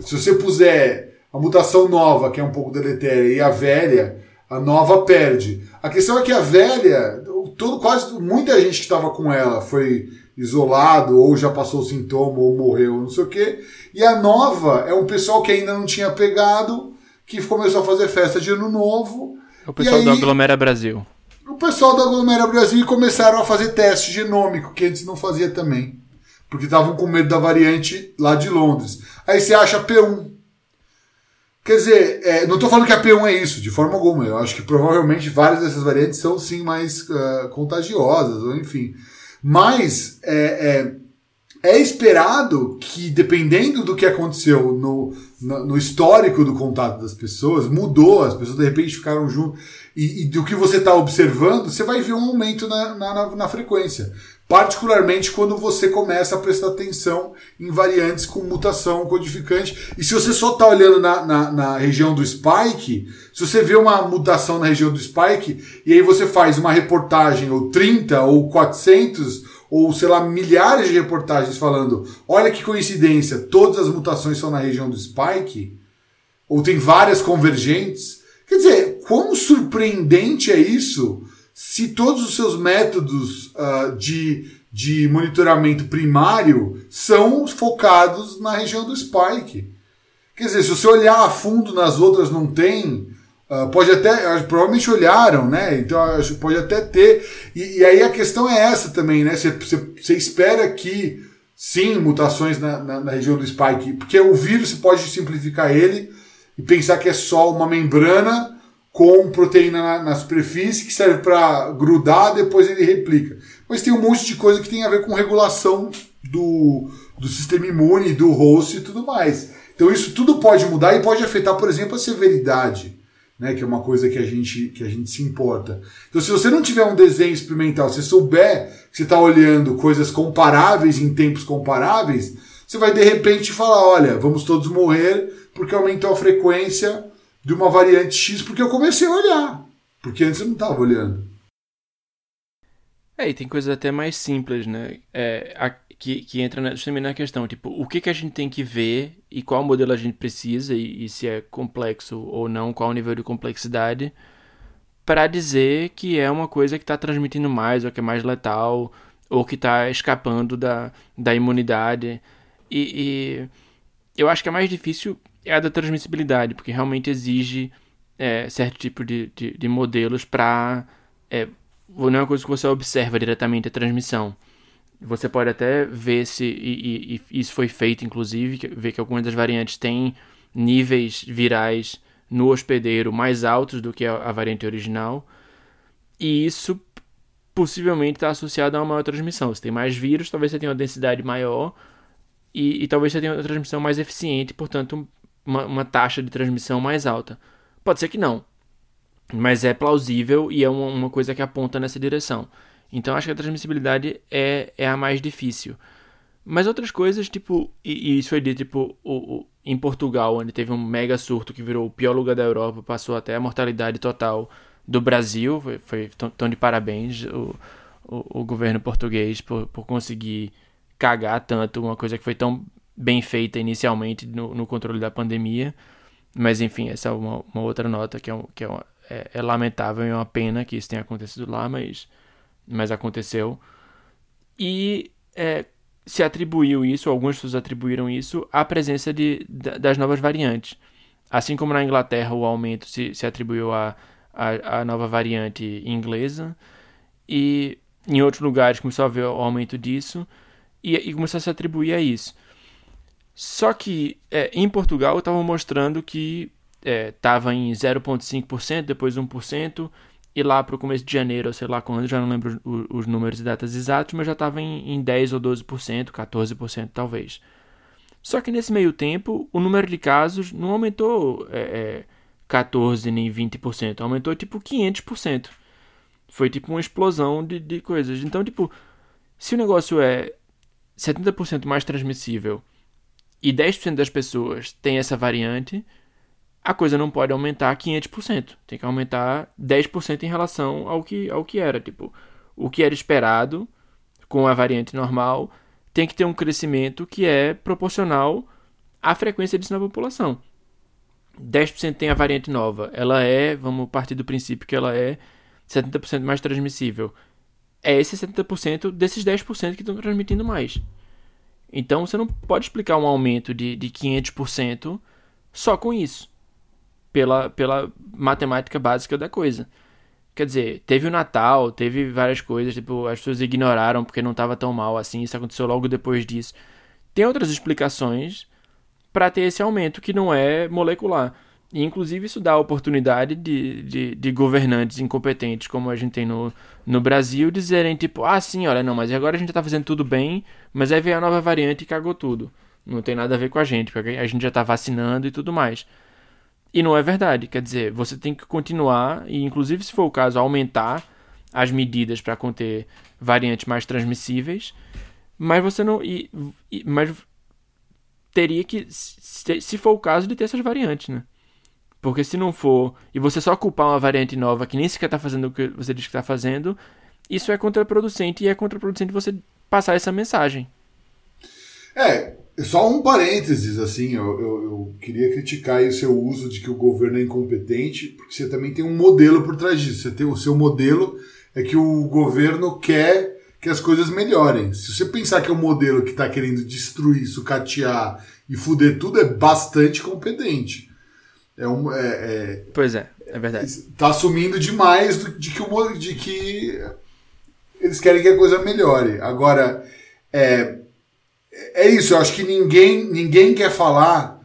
se você puser a mutação nova, que é um pouco deletéria, e a velha, a nova perde. A questão é que a velha, todo, quase muita gente que estava com ela foi isolado, ou já passou o sintoma, ou morreu, não sei o quê. E a nova é um pessoal que ainda não tinha pegado, que começou a fazer festa de ano novo o pessoal aí, do Aglomera Brasil. O pessoal do Aglomera Brasil começaram a fazer teste genômico, que antes não fazia também. Porque estavam com medo da variante lá de Londres. Aí você acha P1. Quer dizer, é, não estou falando que a P1 é isso, de forma alguma. Eu acho que provavelmente várias dessas variantes são sim mais uh, contagiosas, ou enfim. Mas é, é, é, esperado que, dependendo do que aconteceu no, no, no, histórico do contato das pessoas, mudou, as pessoas de repente ficaram juntas, e, e do que você está observando, você vai ver um aumento na, na, na, frequência. Particularmente quando você começa a prestar atenção em variantes com mutação codificante. E se você só está olhando na, na, na região do spike, se você vê uma mutação na região do spike, e aí você faz uma reportagem, ou 30, ou 400, ou sei lá, milhares de reportagens falando: olha que coincidência, todas as mutações são na região do spike, ou tem várias convergentes. Quer dizer, quão surpreendente é isso se todos os seus métodos uh, de, de monitoramento primário são focados na região do spike? Quer dizer, se você olhar a fundo nas outras não tem, Uh, pode até, provavelmente olharam, né? Então pode até ter. E, e aí a questão é essa também, né? Você espera que sim, mutações na, na, na, região do spike, porque o vírus você pode simplificar ele e pensar que é só uma membrana com proteína na, na superfície que serve para grudar, depois ele replica. Mas tem um monte de coisa que tem a ver com regulação do, do sistema imune, do host e tudo mais. Então isso tudo pode mudar e pode afetar, por exemplo, a severidade né? Que é uma coisa que a gente, que a gente se importa. Então, se você não tiver um desenho experimental, se souber que você está olhando coisas comparáveis em tempos comparáveis, você vai de repente falar: olha, vamos todos morrer porque aumentou a frequência de uma variante X, porque eu comecei a olhar. Porque antes eu não estava olhando. É, e tem coisas até mais simples, né? É, a, que, que entra justamente na questão, tipo, o que, que a gente tem que ver e qual modelo a gente precisa e, e se é complexo ou não, qual o nível de complexidade, para dizer que é uma coisa que está transmitindo mais, ou que é mais letal, ou que está escapando da, da imunidade. E, e, eu acho que a mais difícil é a da transmissibilidade, porque realmente exige é, certo tipo de, de, de modelos para. É, não é uma coisa que você observa diretamente a transmissão. Você pode até ver se, e, e, e isso foi feito inclusive, ver que algumas das variantes têm níveis virais no hospedeiro mais altos do que a, a variante original, e isso possivelmente está associado a uma maior transmissão. Se tem mais vírus, talvez você tenha uma densidade maior e, e talvez você tenha uma transmissão mais eficiente, portanto, uma, uma taxa de transmissão mais alta. Pode ser que não, mas é plausível e é uma, uma coisa que aponta nessa direção. Então acho que a transmissibilidade é, é a mais difícil. Mas outras coisas, tipo, e, e isso foi dito, tipo, o, o, em Portugal, onde teve um mega surto que virou o pior lugar da Europa, passou até a mortalidade total do Brasil, foi, foi tão de parabéns o, o, o, governo português por, por conseguir cagar tanto uma coisa que foi tão bem feita inicialmente no, no controle da pandemia. Mas enfim, essa é uma, uma outra nota que, é, que é, uma, é, é lamentável e é uma pena que isso tenha acontecido lá, mas mas aconteceu. E é, se atribuiu isso, algumas pessoas atribuíram isso, à presença de, das novas variantes. Assim como na Inglaterra o aumento se, se atribuiu à, à, nova variante inglesa, e em outros lugares começou a haver o aumento disso, e, e começou a se atribuir a isso. Só que é, em Portugal estavam mostrando que estava é, em 0,5%, depois 1%, e lá para o começo de janeiro, sei lá quando, já não lembro os, números e datas exatos, mas já estava em, em 10 ou 12%, 14% talvez. Só que nesse meio tempo, o número de casos não aumentou é, é, 14 nem 20%, aumentou tipo 500%. Foi tipo uma explosão de, de coisas. Então, tipo, se o negócio é 70% mais transmissível e 10% das pessoas têm essa variante, a coisa não pode aumentar 500%. Tem que aumentar 10% em relação ao que, ao que era. Tipo, o que era esperado com a variante normal tem que ter um crescimento que é proporcional à frequência disso na população. 10% tem a variante nova. Ela é, vamos partir do princípio que ela é 70% mais transmissível. É esse 70% desses 10% que estão transmitindo mais. Então você não pode explicar um aumento de, de 500% só com isso pela, pela matemática básica da coisa. Quer dizer, teve o Natal, teve várias coisas, tipo, as pessoas ignoraram porque não estava tão mal assim, isso aconteceu logo depois disso. Tem outras explicações para ter esse aumento que não é molecular. E, inclusive, isso dá a oportunidade de, de, de, governantes incompetentes, como a gente tem no, no Brasil, dizerem, tipo, ah, sim, olha, não, mas agora a gente está fazendo tudo bem, mas aí veio a nova variante e cagou tudo. Não tem nada a ver com a gente, porque a gente já está vacinando e tudo mais. E não é verdade. Quer dizer, você tem que continuar, e inclusive se for o caso, aumentar as medidas para conter variantes mais transmissíveis, mas você não. E, e, mas teria que, se, se for o caso, de ter essas variantes, né? Porque se não for, e você só culpar uma variante nova que nem sequer está fazendo o que você diz que está fazendo, isso é contraproducente e é contraproducente você passar essa mensagem. É, só um parênteses, assim, eu, eu, eu, queria criticar o seu uso de que o governo é incompetente, porque você também tem um modelo por trás disso. Você tem, o seu modelo é que o governo quer que as coisas melhorem. Se você pensar que é um modelo que está querendo destruir, sucatear e fuder tudo, é bastante competente. É um, é, é, pois é, é verdade. Está assumindo demais de que, o, de que eles querem que a coisa melhore. Agora, é, é isso, eu acho que ninguém, ninguém quer falar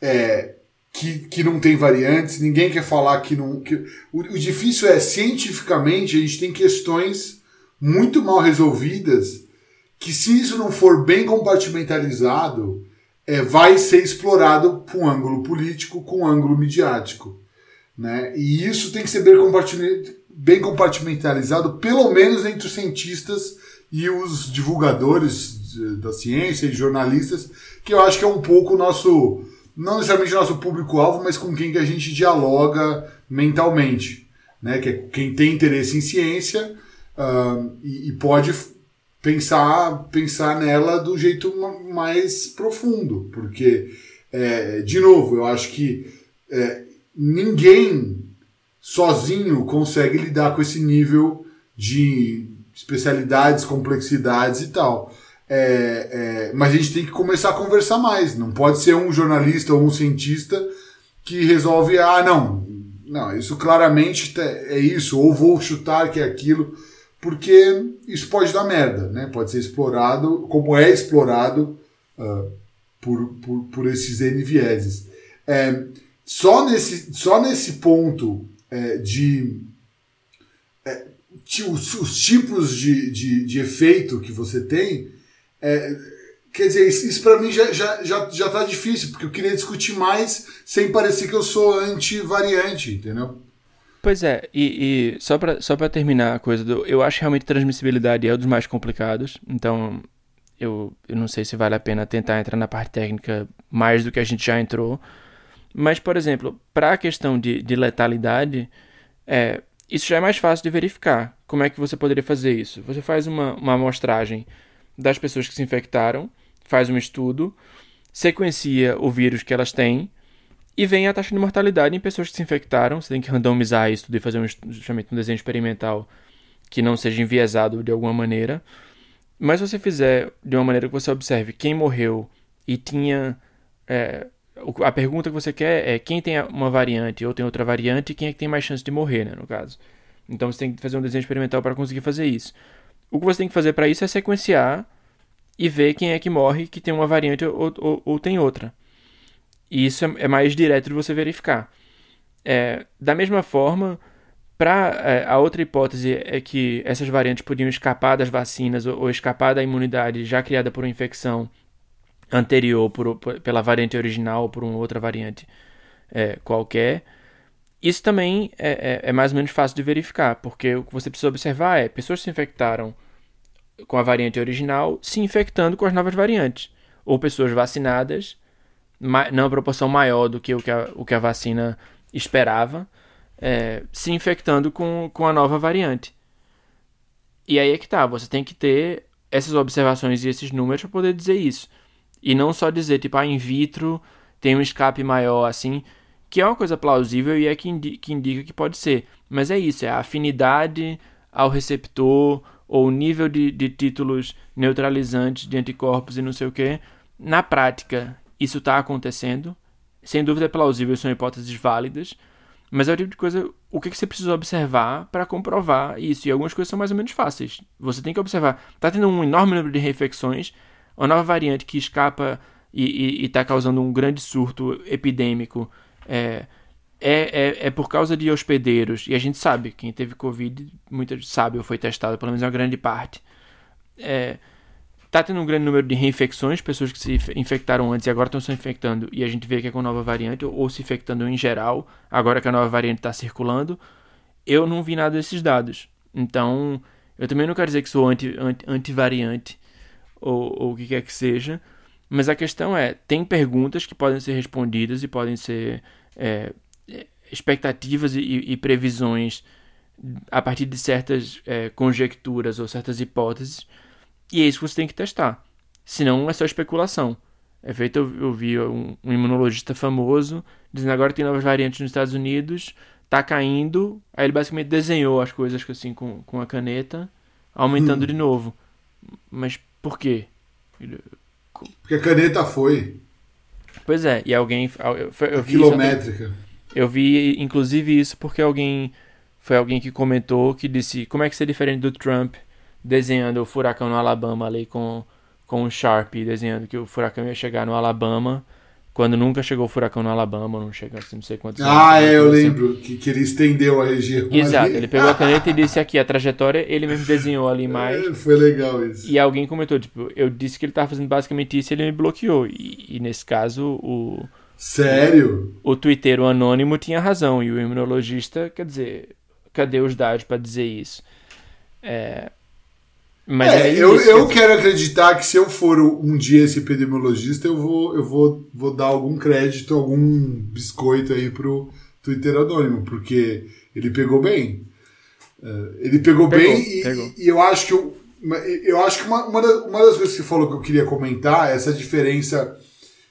é, que, que não tem variantes, ninguém quer falar que não. Que, o, o difícil é, cientificamente, a gente tem questões muito mal resolvidas que, se isso não for bem compartimentalizado, é, vai ser explorado com um ângulo político, com um ângulo midiático. Né? E isso tem que ser bem, bem compartimentalizado, pelo menos entre os cientistas e os divulgadores da ciência e jornalistas, que eu acho que é um pouco o nosso, não necessariamente nosso público-alvo, mas com quem que a gente dialoga mentalmente. Né? Que é quem tem interesse em ciência uh, e, e pode pensar, pensar nela do jeito mais profundo, porque, é, de novo, eu acho que é, ninguém sozinho consegue lidar com esse nível de especialidades, complexidades e tal. É, é, mas a gente tem que começar a conversar mais. Não pode ser um jornalista ou um cientista que resolve, ah, não, não, isso claramente é isso, ou vou chutar que é aquilo porque isso pode dar merda, né? Pode ser explorado, como é explorado uh, por, por, por, esses N vieses. É, só, nesse, só nesse ponto é, de é, os, os, tipos de, de, de, efeito que você tem, é, quer dizer, isso, isso para mim já, já, já, já tá difícil, porque eu queria discutir mais sem parecer que eu sou anti-variante, entendeu? Pois é, e, e só para só pra terminar a coisa, do, eu acho realmente transmissibilidade é um dos mais complicados, então eu, eu não sei se vale a pena tentar entrar na parte técnica mais do que a gente já entrou, mas, por exemplo, para a questão de, de letalidade, é, isso já é mais fácil de verificar. Como é que você poderia fazer isso? Você faz uma, uma amostragem das pessoas que se infectaram, faz um estudo, sequencia o vírus que elas têm, e vem a taxa de mortalidade em pessoas que se infectaram. Você tem que randomizar isso e fazer um, justamente um desenho experimental que não seja enviesado de alguma maneira. Mas se você fizer de uma maneira que você observe quem morreu e tinha. É, a pergunta que você quer é quem tem uma variante ou tem outra variante e quem é que tem mais chance de morrer, né, no caso. Então você tem que fazer um desenho experimental para conseguir fazer isso. O que você tem que fazer para isso é sequenciar e ver quem é que morre que tem uma variante ou, ou, ou tem outra. E isso é, é mais direto de você verificar. É, da mesma forma, para é, a outra hipótese é que essas variantes podiam escapar das vacinas ou, ou escapar da imunidade já criada por uma infecção anterior por, por, pela variante original ou por uma outra variante é, qualquer. Isso também é, é, é, mais ou menos fácil de verificar, porque o que você precisa observar é pessoas se infectaram com a variante original se infectando com as novas variantes, ou pessoas vacinadas numa proporção maior do que o que a, o que a vacina esperava, é, se infectando com, com a nova variante. E aí é que tá, você tem que ter essas observações e esses números para poder dizer isso. E não só dizer, tipo, ah, in vitro tem um escape maior, assim, que é uma coisa plausível e é que, indi que indica que pode ser. Mas é isso, é a afinidade ao receptor ou nível de, de títulos neutralizantes de anticorpos e não sei o que. Na prática, isso está acontecendo. Sem dúvida é plausível, são hipóteses válidas. Mas é o tipo de coisa, o que, que você precisa observar para comprovar isso? E algumas coisas são mais ou menos fáceis. Você tem que observar. Está tendo um enorme número de reinfecções, uma nova variante que escapa e está causando um grande surto epidêmico. É, é, é, é, por causa de hospedeiros. E a gente sabe, quem teve Covid, muita gente sabe ou foi testado, pelo menos uma grande parte. É, Tá tendo um grande número de reinfecções, pessoas que se infectaram antes e agora estão se infectando, e a gente vê que é com nova variante, ou se infectando em geral, agora que a nova variante está circulando. Eu não vi nada desses dados. Então, eu também não quero dizer que sou anti-variante, anti, ou, ou o que quer que seja, mas a questão é: tem perguntas que podem ser respondidas e podem ser é, expectativas e, e, previsões a partir de certas é, conjecturas ou certas hipóteses e é isso que você tem que testar. Senão é só especulação. É feito, eu, eu vi um, um, imunologista famoso dizendo agora tem novas variantes nos Estados Unidos, tá caindo. Aí ele basicamente desenhou as coisas assim com, com a caneta, aumentando hum. de novo. Mas por quê? Porque a caneta foi. Pois é, e alguém. Eu, eu vi Quilométrica. Isso, eu vi, inclusive, isso porque alguém. Foi alguém que comentou que disse: como é que você é diferente do Trump? desenhando o furacão no Alabama ali com, com um Sharp, desenhando que o furacão ia chegar no Alabama, quando nunca chegou o furacão no Alabama, não chega assim, não sei quantos Ah, anos, é, eu assim. lembro que, que ele estendeu a região. Exato, ali. ele pegou a caneta e disse aqui, a trajetória ele mesmo desenhou ali mais. É, foi legal isso. E alguém comentou, tipo, eu disse que ele estava fazendo basicamente isso e ele me bloqueou. E, e nesse caso, o, Sério? O twitteiro anônimo tinha razão e o imunologista, quer dizer, cadê os dados para dizer isso? É, mas é, é eu, eu quero acreditar que se eu for um dia esse epidemiologista, eu vou, eu vou, vou dar algum crédito, algum biscoito aí pro Twitter anônimo, porque ele pegou bem. Uh, ele pegou, pegou bem pegou. E, e, eu acho que eu, eu acho que uma, uma, das, uma das coisas que você falou que eu queria comentar é essa diferença.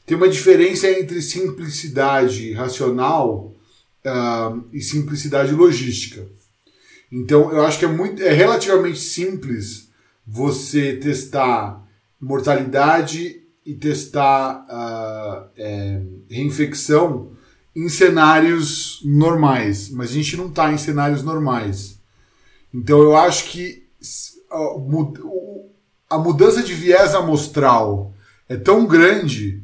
Tem uma diferença entre simplicidade racional uh, e simplicidade logística. Então, eu acho que é, muito, é relativamente simples você testar mortalidade e testar uh, é, reinfecção em cenários normais, mas a gente não está em cenários normais. Então eu acho que a mudança de viés amostral é tão grande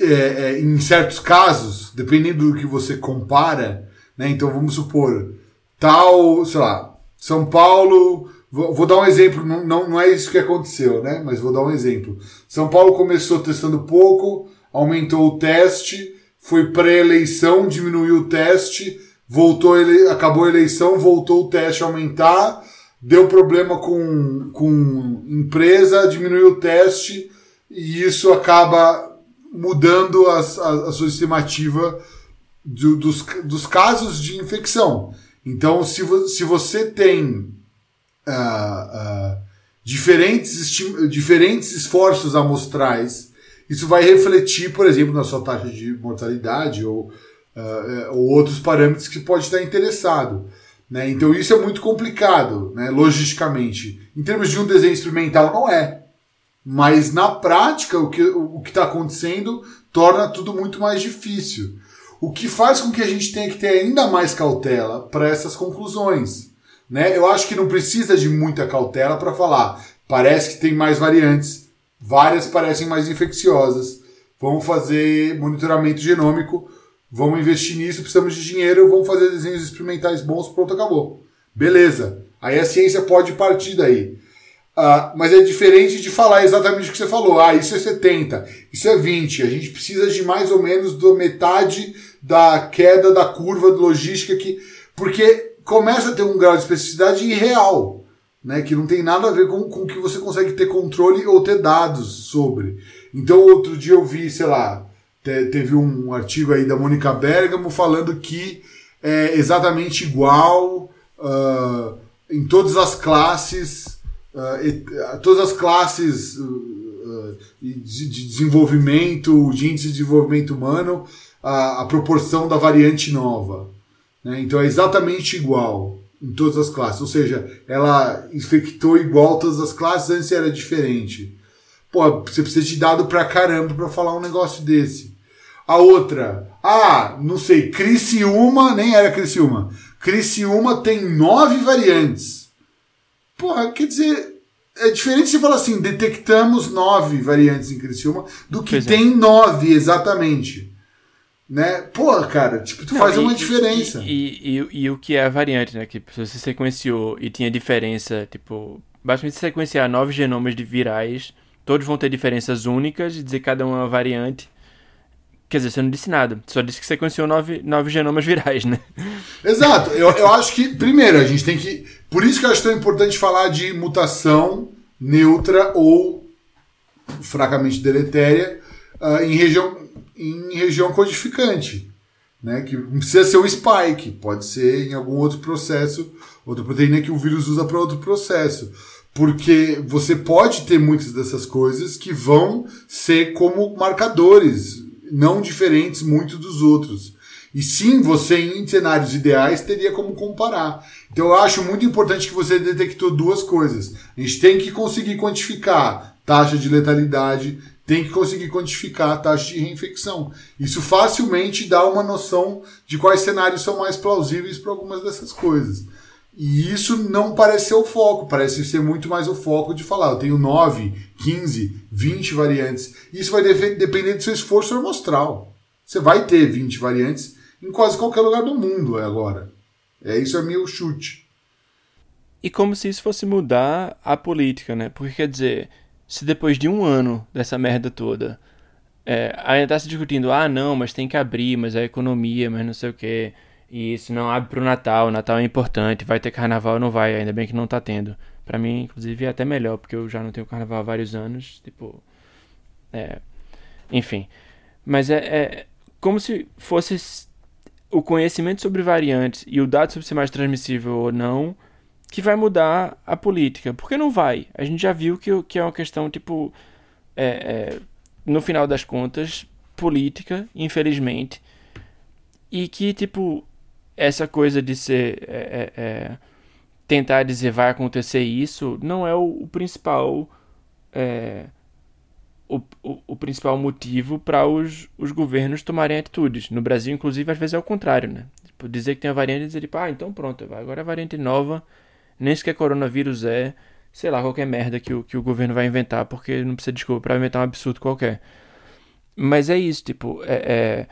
é, é, em certos casos, dependendo do que você compara, né? Então vamos supor tal, sei lá, São Paulo. Vou, vou dar um exemplo, não, não, não é isso que aconteceu, né? Mas vou dar um exemplo. São Paulo começou testando pouco, aumentou o teste, foi pré-eleição, diminuiu o teste, voltou ele, acabou a eleição, voltou o teste a aumentar, deu problema com, com empresa, diminuiu o teste, e isso acaba mudando a, a, a sua estimativa do, dos, dos casos de infecção. Então, se, vo, se você tem uh, diferentes, diferentes esforços amostrais, isso vai refletir, por exemplo, na sua taxa de mortalidade ou, uh, ou outros parâmetros que pode estar interessado. Né? Então, isso é muito complicado, né, logisticamente. Em termos de um desenho experimental, não é. Mas na prática, o que o está acontecendo torna tudo muito mais difícil. O que faz com que a gente tenha que ter ainda mais cautela para essas conclusões. Né? Eu acho que não precisa de muita cautela para falar. Parece que tem mais variantes, várias parecem mais infecciosas. Vamos fazer monitoramento genômico, vamos investir nisso, precisamos de dinheiro, vamos fazer desenhos experimentais bons, pronto, acabou. Beleza. Aí a ciência pode partir daí. Uh, mas é diferente de falar exatamente o que você falou. Ah, isso é 70, isso é 20. A gente precisa de mais ou menos da metade da queda da curva de logística que. Porque começa a ter um grau de especificidade irreal, né? Que não tem nada a ver com, com que você consegue ter controle ou ter dados sobre. Então, outro dia eu vi, sei lá, te, teve um artigo aí da Mônica Bergamo falando que é exatamente igual uh, em todas as classes uh, todas as classes uh, de, de, desenvolvimento, de índice de desenvolvimento humano, a proporção da variante nova. Né? Então é exatamente igual em todas as classes. Ou seja, ela infectou igual todas as classes, antes era diferente. Pô, você precisa de dado pra caramba para falar um negócio desse. A outra, ah, não sei, Criciúma, nem era Criciúma. Criciúma tem nove variantes. Porra, quer dizer, é diferente você falar assim, detectamos nove variantes em Criciúma, do que pois é. tem é. nove exatamente. Né? Porra, cara, tipo, tu Não, faz e, uma diferença. E, e, e, e, o que é a variante, né? Que se você sequenciou e tinha diferença, tipo, basicamente sequenciar nove genomas de virais, todos vão ter diferenças únicas e dizer cada uma é uma variante. Quer dizer, você não disse nada, só disse que sequenciou nove, nove genomas virais, né? Exato, eu, eu acho que, primeiro, a gente tem que. Por isso que eu acho tão importante falar de mutação neutra ou fracamente deletéria uh, em, região, em região codificante. Né? Que não precisa ser o spike, pode ser em algum outro processo, outra proteína que o vírus usa para outro processo. Porque você pode ter muitas dessas coisas que vão ser como marcadores não diferentes muito dos outros. E sim, você em cenários ideais teria como comparar. Então eu acho muito importante que você detectou duas coisas. A gente tem que conseguir quantificar taxa de letalidade, tem que conseguir quantificar a taxa de reinfecção. Isso facilmente dá uma noção de quais cenários são mais plausíveis para algumas dessas coisas. E isso não parece ser o foco, parece ser muito mais o foco de falar, eu tenho 9, 15, 20 variantes. Isso vai depender do seu esforço amostral. Você vai ter 20 variantes em quase qualquer lugar do mundo agora. É isso é meu chute. E como se isso fosse mudar a política, né? Porque quer dizer, se depois de um ano dessa merda toda é, ainda está se discutindo, ah, não, mas tem que abrir, mas é economia, mas não sei o quê. E isso não abre pro Natal, Natal é importante, vai ter carnaval ou não vai, ainda bem que não tá tendo. Pra mim, inclusive, é até melhor, porque eu já não tenho carnaval há vários anos, tipo. É. Enfim. Mas é, é como se fosse o conhecimento sobre variantes e o dado sobre ser mais transmissível ou não que vai mudar a política. Porque não vai. A gente já viu que, que é uma questão, tipo. É, é, no final das contas, política, infelizmente. E que, tipo, essa coisa de ser. É, é, é tentar dizer vai acontecer isso não é o, o principal. É, o, o, o, principal motivo para os, os governos tomarem atitudes. No Brasil, inclusive, às vezes é o contrário, né? Tipo, dizer que tem a variante e dizer, tipo, ah, então pronto, agora é variante nova, nem sequer coronavírus é, sei lá, qualquer merda que o, que o governo vai inventar, porque não precisa de desculpa para inventar um absurdo qualquer. Mas é isso, tipo, é, é,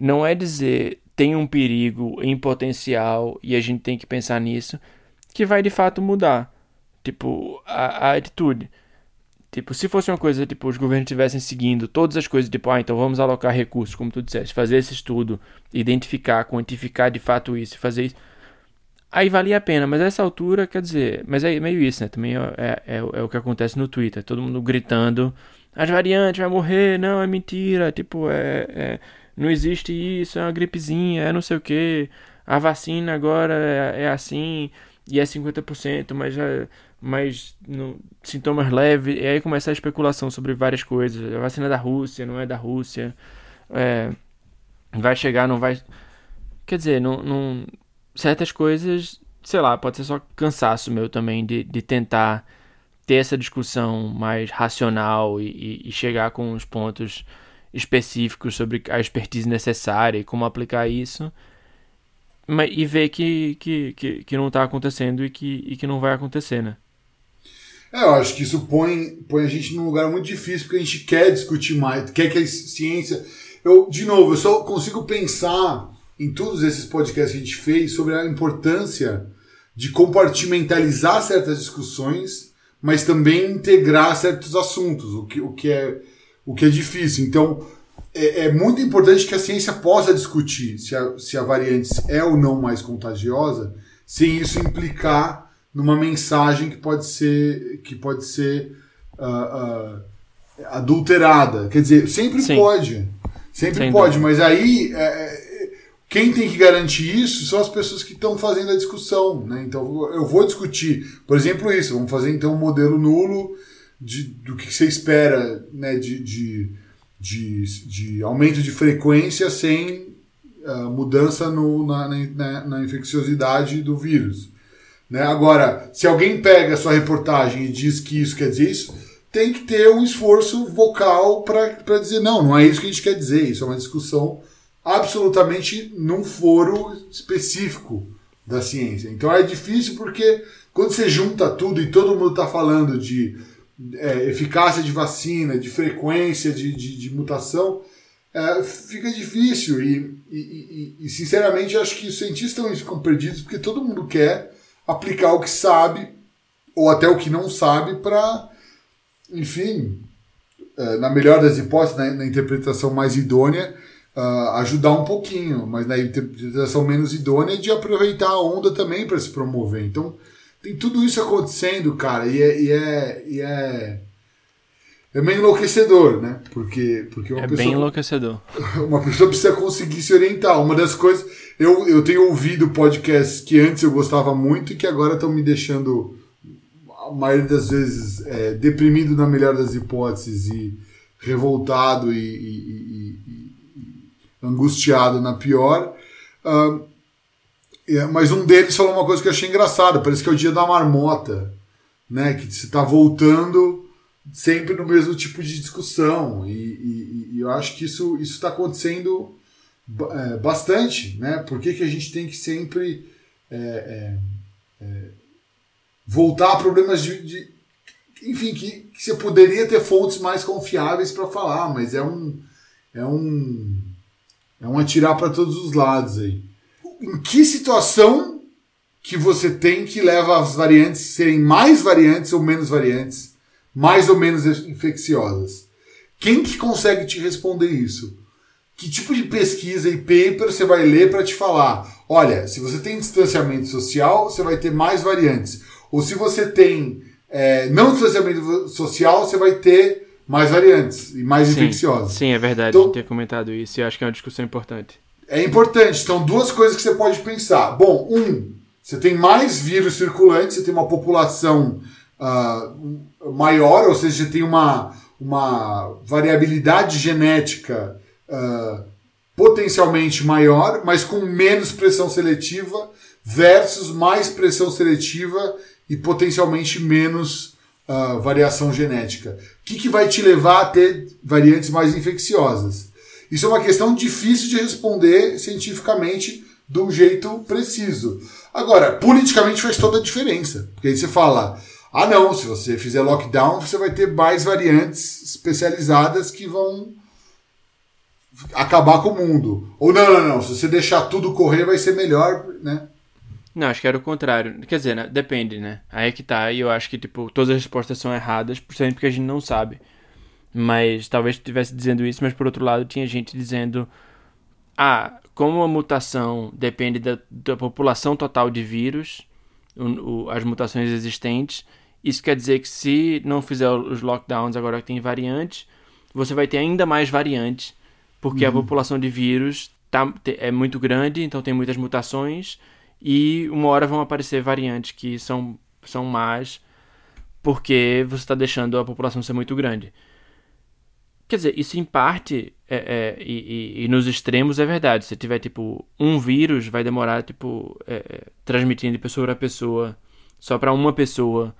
não é dizer tem um perigo em potencial e a gente tem que pensar nisso, que vai de fato mudar, tipo, a, a atitude. Tipo, se fosse uma coisa, tipo, os governos estivessem seguindo todas as coisas, tipo, ah, então vamos alocar recursos, como tu disseste, fazer esse estudo, identificar, quantificar de fato isso, fazer isso aí valia a pena, mas essa altura, quer dizer, mas é meio isso, né? Também é, é, é, é o que acontece no Twitter, todo mundo gritando, as variantes vai morrer, não, é mentira, tipo, é, é não existe isso, é uma gripezinha, é não sei o que, a vacina agora é, é assim, e é 50%, mas, é, mas no, sintomas leves, e aí começa a especulação sobre várias coisas, a vacina é da Rússia, não é da Rússia, é, vai chegar, não vai... Quer dizer, não, não certas coisas, sei lá, pode ser só cansaço meu também de, de tentar ter essa discussão mais racional e, e, chegar com os pontos específicos sobre a expertise necessária e como aplicar isso mas, e ver que, que, que, que não está acontecendo e que, e que não vai acontecer, né? É, eu acho que isso põe, põe a gente num lugar muito difícil porque a gente quer discutir mais, quer que a ciência. Eu, de novo, eu só consigo pensar em todos esses podcasts que a gente fez sobre a importância de compartimentalizar certas discussões, mas também integrar certos assuntos, o que, o que, é, o que é difícil. Então, é, é muito importante que a ciência possa discutir se a, se a variante é ou não mais contagiosa, sem isso implicar numa mensagem que pode ser, que pode ser uh, uh, adulterada. Quer dizer, sempre Sim. pode. Sempre Sem pode, dúvida. mas aí é, é quem tem que garantir isso são as pessoas que estão fazendo a discussão. Né? Então eu vou discutir, por exemplo, isso. Vamos fazer então um modelo nulo de, do que você espera né, de, de, de, de aumento de frequência sem uh, mudança no, na, na, na, infecciosidade do vírus. Né? Agora, se alguém pega a sua reportagem e diz que isso quer dizer isso, tem que ter um esforço vocal para dizer: não, não é isso que a gente quer dizer, isso é uma discussão absolutamente num foro específico da ciência. Então é difícil porque quando você junta tudo e todo mundo está falando de é, eficácia de vacina, de frequência de, de, de mutação, é, fica difícil. E, e, e, e, sinceramente, acho que os cientistas ficam perdidos porque todo mundo quer aplicar o que sabe, ou até o que não sabe, para, enfim, é, na melhor das hipóteses, na, na interpretação mais idônea, uh, ajudar um pouquinho, mas na interpretação menos idônea de aproveitar a onda também para se promover. Então tem tudo isso acontecendo, cara, e é, e é, e é, é meio enlouquecedor, né? Porque, porque uma é pessoa, bem enlouquecedor. Uma pessoa precisa conseguir se orientar. Uma das coisas. Eu, eu tenho ouvido podcasts que antes eu gostava muito e que agora estão me deixando, a maioria das vezes, é, deprimido na melhor das hipóteses e revoltado e, e, e angustiado na pior. Uh, mas um deles falou uma coisa que eu achei engraçada, parece que é o dia da marmota, né? Que você está voltando sempre no mesmo tipo de discussão. E, e, e eu acho que isso está acontecendo é, bastante, né? Por que, que a gente tem que sempre é, é, é voltar a problemas de, de enfim, que, que, você poderia ter fontes mais confiáveis para falar, mas é um, é um é um atirar para todos os lados aí. Em que situação que você tem que leva as variantes serem mais variantes ou menos variantes, mais ou menos infecciosas? Quem que consegue te responder isso? Que tipo de pesquisa e paper você vai ler para te falar? Olha, se você tem distanciamento social, você vai ter mais variantes. Ou se você tem é, não distanciamento social, você vai ter mais variantes e mais sim, infecciosas. Sim, é verdade então, ter comentado isso. E acho que é uma discussão importante. É importante. São duas coisas que você pode pensar. Bom, um, você tem mais vírus circulantes, você tem uma população uh, maior, ou seja, você tem uma, uma variabilidade genética uh, potencialmente maior, mas com menos pressão seletiva, versus mais pressão seletiva e potencialmente menos uh, variação genética. O que, que vai te levar a ter variantes mais infecciosas? Isso é uma questão difícil de responder cientificamente de um jeito preciso. Agora, politicamente faz toda a diferença. Porque aí você fala, ah não, se você fizer lockdown, você vai ter mais variantes especializadas que vão acabar com o mundo. Ou não, não, não, se você deixar tudo correr vai ser melhor, né? Não, acho que era o contrário. Quer dizer, né? depende, né? Aí é que tá, e eu acho que, tipo, todas as respostas são erradas, principalmente porque a gente não sabe. Mas talvez estivesse dizendo isso, mas por outro lado tinha gente dizendo: ah, como a mutação depende da, da população total de vírus, o, o, as mutações existentes, isso quer dizer que se não fizer os lockdowns agora que tem variantes, você vai ter ainda mais variantes, porque uhum. a população de vírus tá, é muito grande, então tem muitas mutações e uma hora vão aparecer variantes que são, são más porque você está deixando a população ser muito grande. Quer dizer, isso em parte é, é, e, e, nos extremos é verdade. Se tiver tipo um vírus, vai demorar tipo é, é transmitindo de pessoa para pessoa só para uma pessoa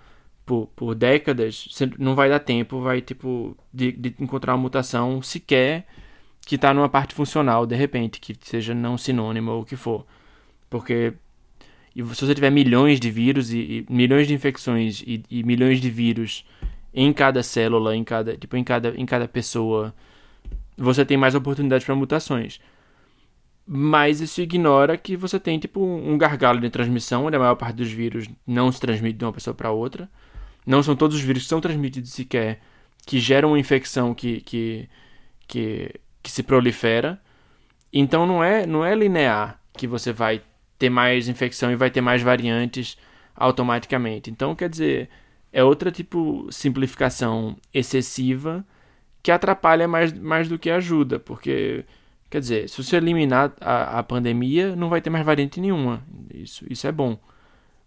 por, por décadas, não vai dar tempo, vai tipo de, de encontrar uma mutação sequer que está numa parte funcional de repente, que seja não sinônimo ou o que for. Porque e se você tiver milhões de vírus e, e milhões de infecções e, e, milhões de vírus em cada célula, em cada, tipo, em cada, em cada pessoa, você tem mais oportunidades para mutações. Mas isso ignora que você tem tipo um gargalo de transmissão, onde a maior parte dos vírus não se transmite de uma pessoa para outra. Não são todos os vírus que são transmitidos sequer que geram uma infecção que, que, que, que se prolifera. Então não é, não é linear que você vai ter mais infecção e vai ter mais variantes automaticamente. Então, quer dizer, é outra tipo simplificação excessiva que atrapalha mais, mais do que ajuda, porque quer dizer, se você eliminar a, a pandemia, não vai ter mais variante nenhuma. Isso, isso é bom.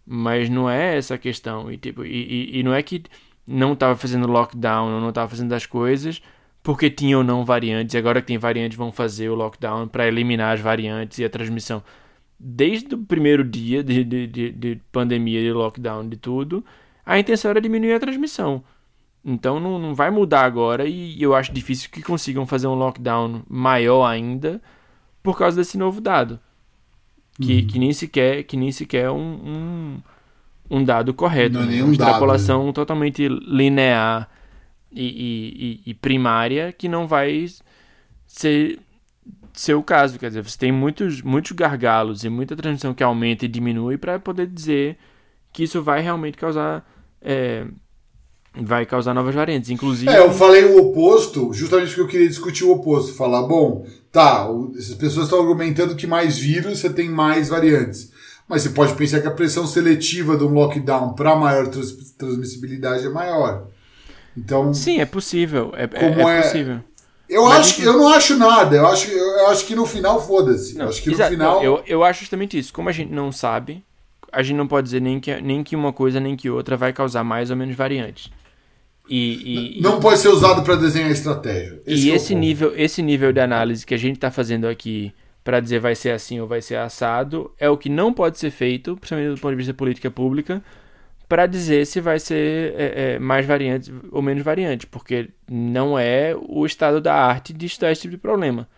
Mas não é essa a questão. E, tipo, e, e, e não é que não estava fazendo lockdown não estava fazendo as coisas porque tinha ou não variantes, e agora que tem variantes vão fazer o lockdown para eliminar as variantes e a transmissão desde o primeiro dia de, de, de, de, pandemia, de lockdown, de tudo, a intenção era diminuir a transmissão. Então não, não vai mudar agora e eu acho difícil que consigam fazer um lockdown maior ainda por causa desse novo dado. Que, uhum. que nem sequer, que nem sequer um, um, um dado correto. Não é né? Uma extrapolação dado, né? totalmente linear e, e, e primária que não vai ser ser o caso. Quer dizer, você tem muitos, muitos gargalos e muita transmissão que aumenta e diminui para poder dizer que isso vai realmente causar. É, vai causar novas variantes, inclusive. É, eu falei o oposto, justamente porque eu queria discutir o oposto. Falar, bom, tá, essas pessoas estão argumentando que mais vírus você tem mais variantes. Mas você pode pensar que a pressão seletiva de um lockdown para maior trans transmissibilidade é maior. Então. Sim, é possível. É, é, é, é possível. Eu, acho, que, eu não acho nada. Eu acho, eu acho que no final, foda-se. Acho que no final. Não, eu, eu acho justamente isso. Como a gente não sabe, a gente não pode dizer nem que, nem que uma coisa nem que outra vai causar mais ou menos variantes. E, e não e, pode ser usado para desenhar estratégia. Esse e é esse, nível, esse nível de análise que a gente está fazendo aqui para dizer vai ser assim ou vai ser assado é o que não pode ser feito, principalmente do ponto de vista política pública, para dizer se vai ser é, é, mais variante ou menos variante, porque não é o estado da arte de estudar esse tipo de problema.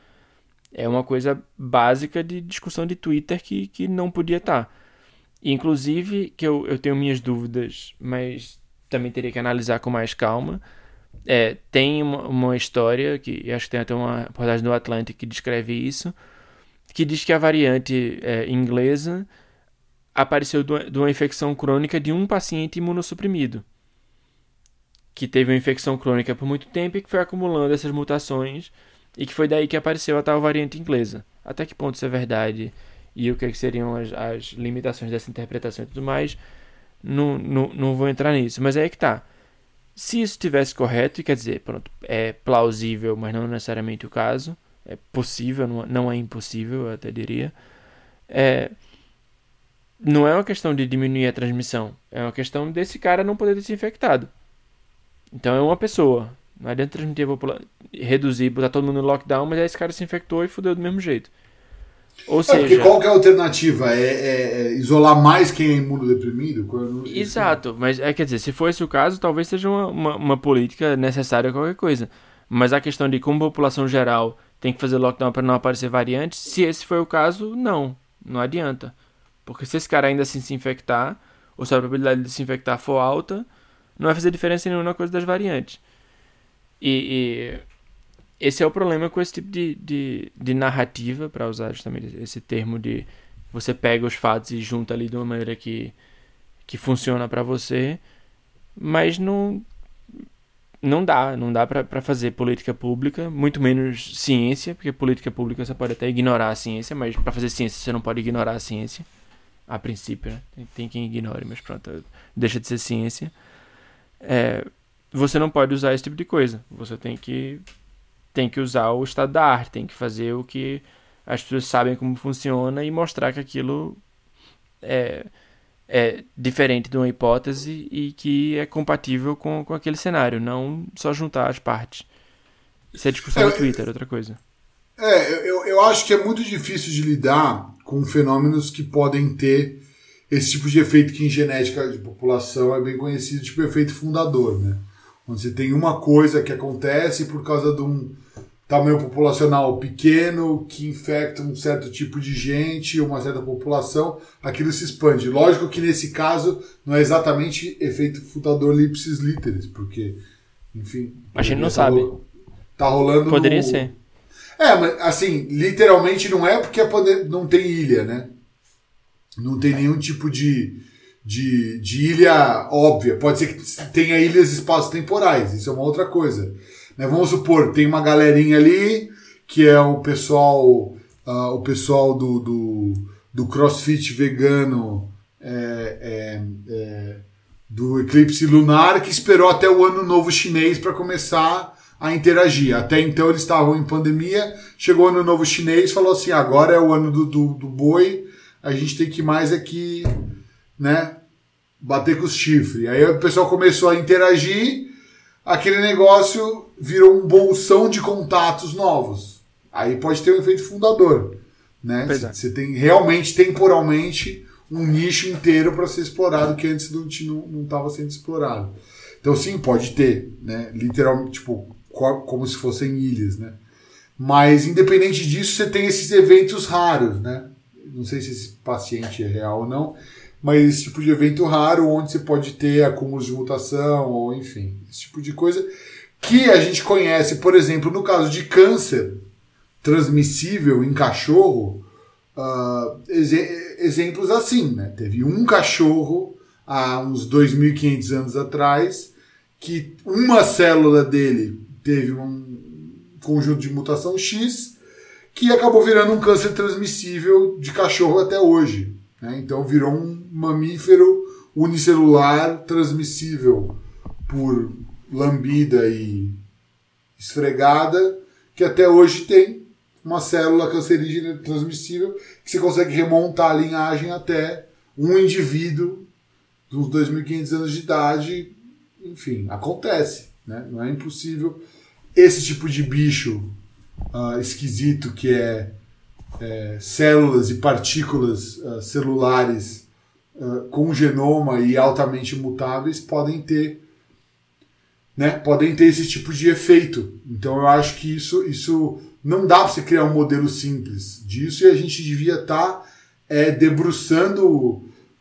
É uma coisa básica de discussão de Twitter que, que não podia estar. Tá. Inclusive, que eu, eu tenho minhas dúvidas, mas também teria que analisar com mais calma. É, tem uma, uma história, que acho que tem até uma reportagem do Atlantic que descreve isso, que diz que a variante é, inglesa apareceu de uma infecção crônica de um paciente imunossuprimido. que teve uma infecção crônica por muito tempo e que foi acumulando essas mutações e que foi daí que apareceu a tal variante inglesa. Até que ponto isso é verdade e o que, é seriam as, as, limitações dessa interpretação e tudo mais, não, não, não vou entrar nisso. Mas aí é que tá. Se isso estivesse correto, quer dizer, pronto, é plausível, mas não necessariamente o caso, é possível, não, não é impossível, eu até diria, é, não é uma questão de diminuir a transmissão, é uma questão desse cara não poder ter se infectado. Então é uma pessoa. Não adianta transmitir a população, reduzir, botar todo mundo no lockdown, mas aí esse cara se infectou e fudeu do mesmo jeito. Ou é, seja, qual que é a alternativa? É, é, é isolar mais quem é imunodeprimido? Exato, mas é, quer dizer, se for esse o caso, talvez seja uma, uma, uma política necessária qualquer coisa. Mas a questão de como a população geral tem que fazer lockdown para não aparecer variantes, se esse foi o caso, não, não adianta. Porque se esse cara ainda assim se infectar, ou se a probabilidade de se infectar for alta, não vai fazer diferença nenhuma na coisa das variantes. E, e, esse é o problema com esse tipo de, de, de narrativa, para usar justamente esse termo de você pega os fatos e junta ali de uma maneira que, que funciona para você, mas não não dá, não dá para fazer política pública, muito menos ciência, porque política pública você pode até ignorar a ciência, mas para fazer ciência você não pode ignorar a ciência, a princípio, né? tem, tem quem ignore, mas pronto, deixa de ser ciência é, você não pode usar esse tipo de coisa. Você tem que, tem que usar o estado da arte, tem que fazer o que as pessoas sabem como funciona e mostrar que aquilo é, é diferente de uma hipótese e que é compatível com, com aquele cenário, não só juntar as partes. Isso é discussão é, no Twitter, outra coisa. É, eu, eu acho que é muito difícil de lidar com fenômenos que podem ter esse tipo de efeito que em genética de população é bem conhecido, tipo efeito fundador, né? Onde você tem uma coisa que acontece por causa de um tamanho populacional pequeno que infecta um certo tipo de gente, uma certa população, aquilo se expande. Lógico que nesse caso não é exatamente efeito fundador lipsis literis, porque, enfim. A gente não tá sabe. tá rolando. Poderia no... ser. É, mas assim, literalmente não é porque não tem ilha, né? não tem nenhum tipo de, de, de ilha óbvia. Pode ser que tenha ilhas espaço-temporais, isso é uma outra coisa. Né? Vamos supor, tem uma galerinha ali que é o pessoal, uh, o pessoal do, do, do crossfit vegano é, é, é, do eclipse lunar que esperou até o ano novo chinês para começar a interagir. Até então eles estavam em pandemia, chegou o ano novo chinês, falou assim: agora é o ano do, do, do boi, a gente tem que mais aqui, né, bater com os chifres. Aí o pessoal começou a interagir, aquele negócio virou um bolsão de contatos novos. Aí pode ter um efeito fundador, né? É. Você tem realmente temporalmente um nicho inteiro para ser explorado que antes não estava sendo explorado. Então sim, pode ter, né? Literalmente, tipo, como se fossem ilhas, né? Mas independente disso, você tem esses eventos raros, né? não sei se esse paciente é real ou não, mas esse tipo de evento raro onde você pode ter acúmulos de mutação ou enfim, esse tipo de coisa que a gente conhece, por exemplo, no caso de câncer transmissível em cachorro, uh, ex exemplos assim, né? Teve um cachorro há uns 2.500 anos atrás que uma célula dele teve um conjunto de mutação X que acabou virando um câncer transmissível de cachorro até hoje. Né? Então virou um mamífero unicelular transmissível por lambida e esfregada, que até hoje tem uma célula cancerígena transmissível que você consegue remontar a linhagem até um indivíduo dos 2.500 anos de idade. Enfim, acontece. Né? Não é impossível. Esse tipo de bicho uh, esquisito que é, é, células e partículas uh, celulares uh, com genoma e altamente mutáveis podem ter né, podem ter esse tipo de efeito. Então eu acho que isso, isso não dá para você criar um modelo simples disso e a gente devia estar tá, é, debruçando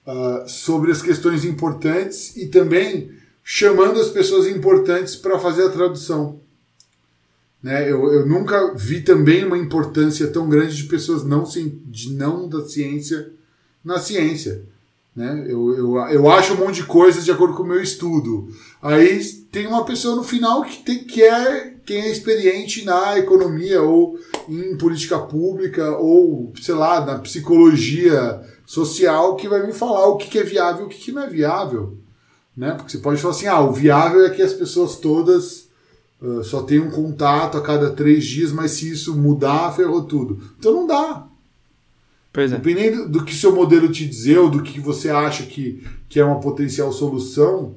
uh, sobre as questões importantes e também chamando as pessoas importantes para fazer a tradução. Né? Eu, eu nunca vi também uma importância tão grande de pessoas não, de não da ciência na ciência. Né? Eu, eu, eu acho um monte de coisas de acordo com o meu estudo. Aí tem uma pessoa no final que, tem, que é quem é experiente na economia ou em política pública ou, sei lá, na psicologia social que vai me falar o que, é viável e o que não é viável. Né? Porque você pode falar assim, ah, o viável é que as pessoas todas uh, só tenham contato a cada três dias, mas se isso mudar, ferrou tudo. Então não dá. Pois é. Dependendo do que seu modelo te dizer ou do que você acha que, que é uma potencial solução,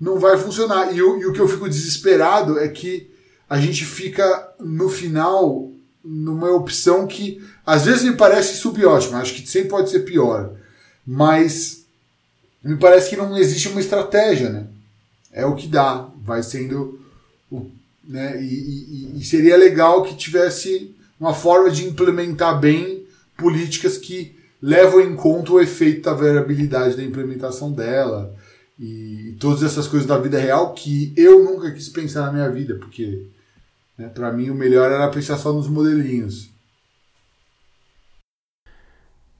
não vai funcionar. E, o, e o que eu fico desesperado é que a gente fica, no final, numa opção que às vezes me parece subótima, acho que sempre pode ser pior, mas me parece que não existe uma estratégia, né? É o que dá, vai sendo. O, né? E, e, e seria legal que tivesse uma forma de implementar bem políticas que levam em conta o efeito da variabilidade da implementação dela e, todas essas coisas da vida real que eu nunca quis pensar na minha vida, porque né, para mim o melhor era pensar só nos modelinhos.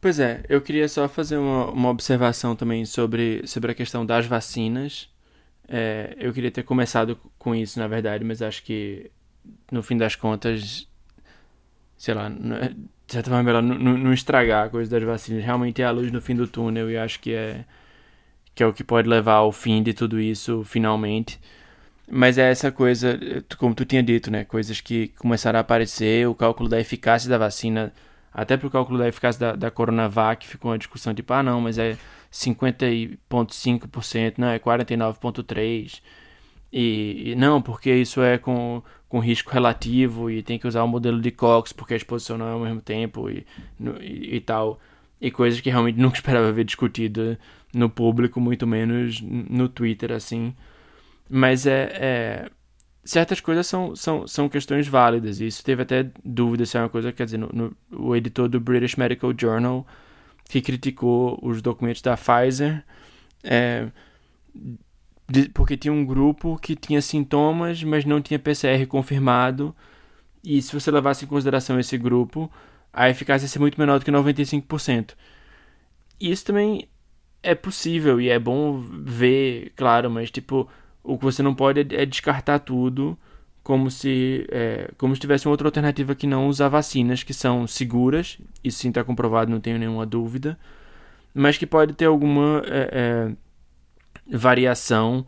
Pois é, eu queria só fazer uma, uma observação também sobre, sobre a questão das vacinas. É, eu queria ter começado com isso, na verdade, mas acho que no fim das contas, sei lá, de certa forma, melhor não, não estragar a coisa das vacinas. Realmente é a luz no fim do túnel e acho que é, que é o que pode levar ao fim de tudo isso, finalmente. Mas é essa coisa, como tu tinha dito, né? Coisas que começaram a aparecer, o cálculo da eficácia da vacina, até pro cálculo da eficácia da, da Coronavac, ficou uma discussão tipo, ah, não, mas é 50,5%, não, é 49,3%. E, e, não, porque isso é com, com risco relativo e tem que usar o modelo de Cox porque a exposição não é ao mesmo tempo e, e, e tal. E coisas que realmente nunca esperava ver discutida no público, muito menos no Twitter, assim. Mas é, é, certas coisas são, são, são questões válidas. Isso teve até dúvida se é uma coisa, quer dizer, no, no, o editor do British Medical Journal que criticou os documentos da Pfizer. É, de, porque tinha um grupo que tinha sintomas, mas não tinha PCR confirmado. E se você levasse em consideração esse grupo, a eficácia ia ser muito menor do que 95%. Isso também é possível e é bom ver, claro, mas tipo, o que você não pode é, é descartar tudo como se é, como se tivesse uma outra alternativa que não usar vacinas que são seguras, isso sim está comprovado, não tenho nenhuma dúvida, mas que pode ter alguma é, é variação,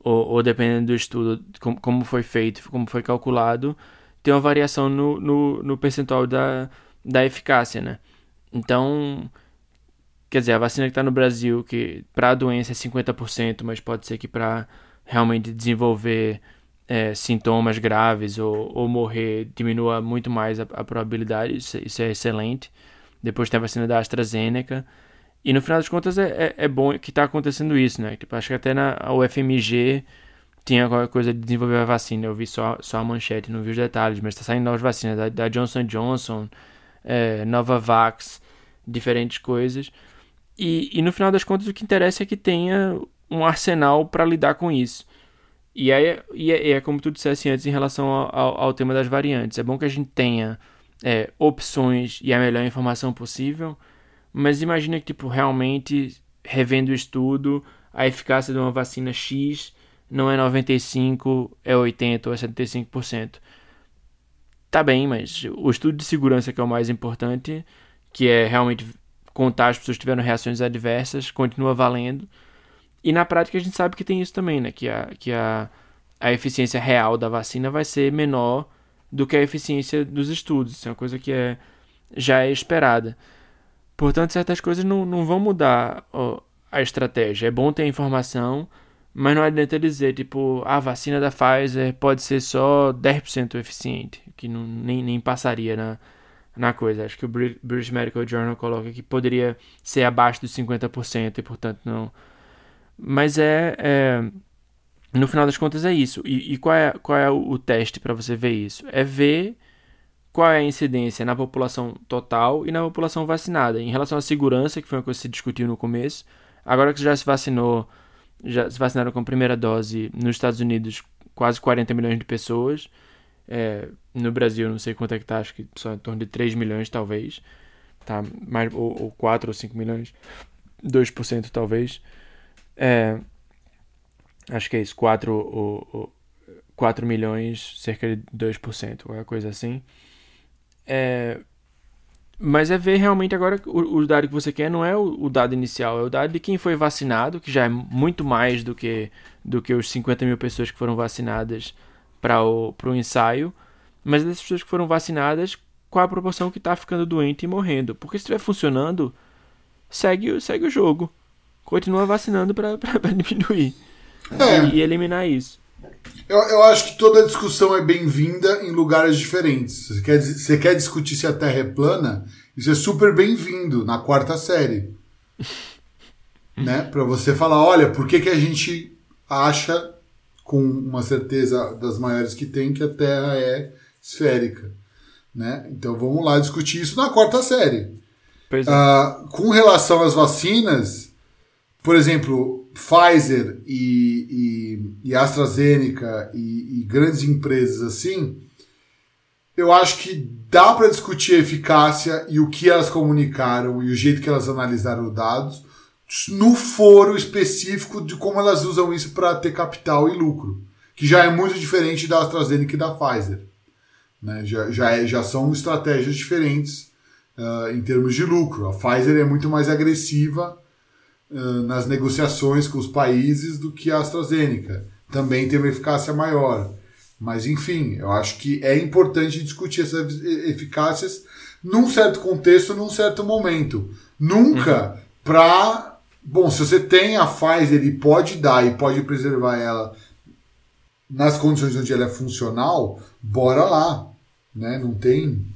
ou, ou dependendo do estudo, como, como foi feito, como foi calculado, tem uma variação no, no, no percentual da, da eficácia, né? Então, quer dizer, a vacina que está no Brasil, que para a doença é 50%, mas pode ser que para realmente desenvolver é, sintomas graves ou, ou morrer diminua muito mais a, a probabilidade, isso, isso, é excelente. Depois tem a vacina da AstraZeneca, e no final das contas é, é, é bom que está acontecendo isso, né? Tipo, acho que até na UFMG tinha qualquer coisa de desenvolver a vacina. Eu vi só, só a manchete, não vi os detalhes, mas está saindo novas vacinas da, da Johnson Johnson, é, Novavax, diferentes coisas. E, e no final das contas o que interessa é que tenha um arsenal para lidar com isso. E aí, e é, é, como tu dissesse antes em relação ao, ao, ao, tema das variantes. É bom que a gente tenha é, opções e a melhor informação possível, mas imagina que, tipo, realmente, revendo o estudo, a eficácia de uma vacina X não é 95, é 80 ou é 75%. Tá bem, mas o estudo de segurança que é o mais importante, que é realmente contar as pessoas que tiveram reações adversas, continua valendo. E na prática a gente sabe que tem isso também, né? Que a, que a, a eficiência real da vacina vai ser menor do que a eficiência dos estudos. Isso é uma coisa que é, já é esperada. Portanto, certas coisas não, não vão mudar ó, a estratégia. É bom ter informação, mas não adianta dizer, tipo, a vacina da Pfizer pode ser só 10% eficiente, que não, nem, nem passaria na, na coisa. Acho que o British Medical Journal coloca que poderia ser abaixo dos 50% e, portanto, não. Mas é, é. no final das contas, é isso. E, e qual é, qual é o, teste para você ver isso? É ver qual é a incidência na população total e na população vacinada. Em relação à segurança, que foi uma coisa que se discutiu no começo, agora que já se vacinou, já se vacinaram com a primeira dose nos Estados Unidos quase 40 milhões de pessoas. É, no Brasil, não sei quanto é que tá, acho que só em torno de 3 milhões, talvez. Tá, mais, ou, ou 4 ou 5 milhões. 2% talvez. É, acho que é isso, 4, o, o, 4 milhões, cerca de 2%, qualquer coisa assim. É, mas é ver realmente agora o, o, dado que você quer não é o, o, dado inicial, é o dado de quem foi vacinado, que já é muito mais do que, do que os 50 mil pessoas que foram vacinadas para o, o ensaio, mas dessas pessoas que foram vacinadas, qual a proporção que está ficando doente e morrendo. Porque se estiver funcionando, segue, segue o jogo. Continua vacinando para diminuir é. e, e eliminar isso. Eu, eu acho que toda discussão é bem-vinda em lugares diferentes. Você quer, você quer discutir se a Terra é plana? Isso é super bem-vindo na quarta série. né? Para você falar, olha, por que, que a gente acha com uma certeza das maiores que tem que a Terra é esférica? Né? Então vamos lá discutir isso na quarta série. É. Uh, com relação às vacinas, por exemplo, Pfizer e, e, e AstraZeneca e, e, grandes empresas assim, eu acho que dá para discutir a eficácia e o que elas comunicaram e o jeito que elas analisaram os dados no foro específico de como elas usam isso para ter capital e lucro, que já é muito diferente da AstraZeneca e da Pfizer. Né? Já, já, é, já são estratégias diferentes uh, em termos de lucro. A Pfizer é muito mais agressiva nas negociações com os países do que a AstraZeneca. Também tem uma eficácia maior. Mas, enfim, eu acho que é importante discutir essas eficácias num certo contexto, num certo momento. Nunca uhum. para. Bom, se você tem a Pfizer e pode dar e pode preservar ela nas condições onde ela é funcional, bora lá. Né? Não tem.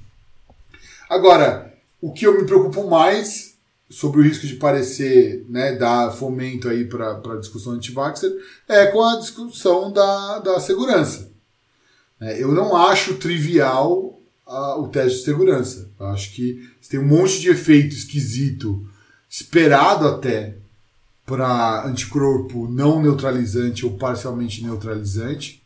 Agora, o que eu me preocupo mais sobre o risco de parecer, né, dar fomento aí para a discussão anti-vaxxer, é com a discussão da, da segurança. É, eu não acho trivial a, o teste de segurança. Eu acho que tem um monte de efeito esquisito, esperado até, para anticorpo não neutralizante ou parcialmente neutralizante,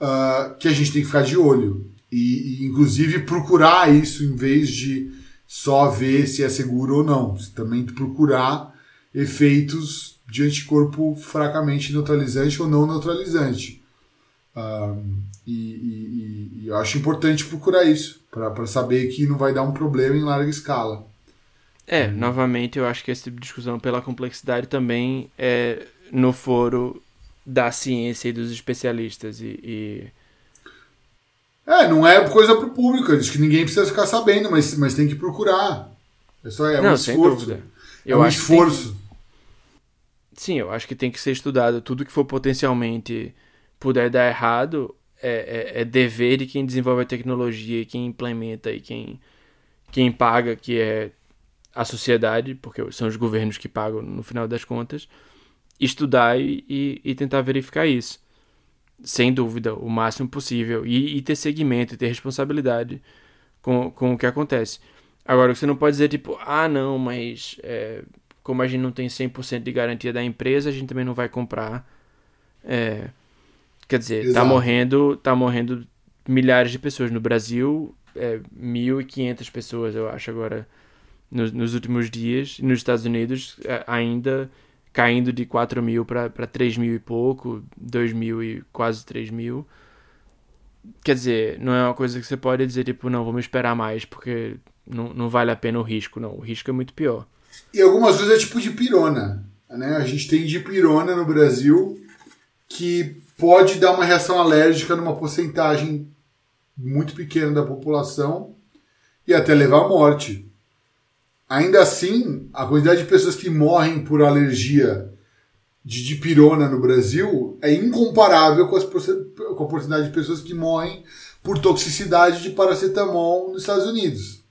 uh, que a gente tem que ficar de olho. E, e, inclusive, procurar isso em vez de só ver se é seguro ou não. Você também procurar efeitos de anticorpo fracamente neutralizante ou não neutralizante. Um, e, e, e, eu acho importante procurar isso, para saber que não vai dar um problema em larga escala. É, hum. novamente, eu acho que esse tipo de discussão, pela complexidade, também é no foro da ciência e dos especialistas. E, e é, não é coisa pro público, diz que ninguém precisa ficar sabendo, mas, mas tem que procurar. É só é não, um esforço. É eu é um esforço. Que... Sim, eu acho que tem que ser estudado. Tudo que for potencialmente puder dar errado é, é, é dever de quem desenvolve a tecnologia, quem implementa e quem, quem paga, que é a sociedade, porque são os governos que pagam no final das contas, estudar e, e, e tentar verificar isso sem dúvida, o máximo possível e, e ter segmento, e ter responsabilidade com, com o que acontece. Agora, você não pode dizer tipo, ah, não, mas é, como a gente não tem 100% de garantia da empresa, a gente também não vai comprar. É, quer dizer, tá Exato. tá morrendo, tá morrendo milhares de pessoas no Brasil, é, 1.500 pessoas, eu acho, agora nos, nos últimos dias. Nos Estados Unidos, é, ainda caindo de 4 mil para 3 mil e pouco, 2 mil e quase 3 mil. Quer dizer, não é uma coisa que você pode dizer, tipo, não, vamos esperar mais, porque não, não vale a pena o risco, não. O risco é muito pior. E algumas vezes é tipo de pirona. Né? A gente tem de pirona no Brasil que pode dar uma reação alérgica numa porcentagem muito pequena da população e até levar à morte. Ainda assim, a quantidade de pessoas que morrem por alergia de dipirona no Brasil é incomparável com, as, com a quantidade de pessoas que morrem por toxicidade de paracetamol nos Estados Unidos.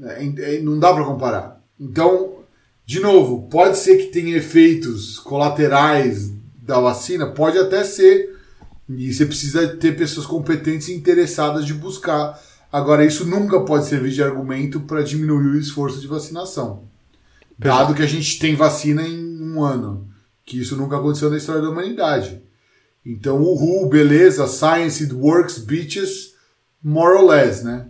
É, é, não dá para comparar. Então, de novo, pode ser que tenha efeitos colaterais da vacina, pode até ser. E você precisa ter pessoas competentes e interessadas de buscar Agora, isso nunca pode servir de argumento para diminuir o esforço de vacinação. Dado que a gente tem vacina em um ano, que isso nunca aconteceu na história da humanidade. Então, uhul, beleza, science it works, bitches, more or less, né?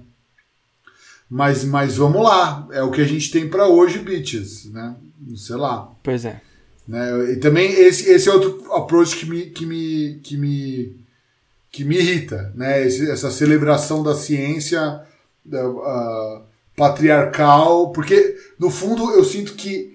Mas, mas vamos lá, é o que a gente tem para hoje, bitches, né? Sei lá. Pois é. Né? E também esse, esse é outro approach que me, que me, que me, que me irrita, né? Esse, essa celebração da ciência da, uh, patriarcal, porque no fundo eu sinto que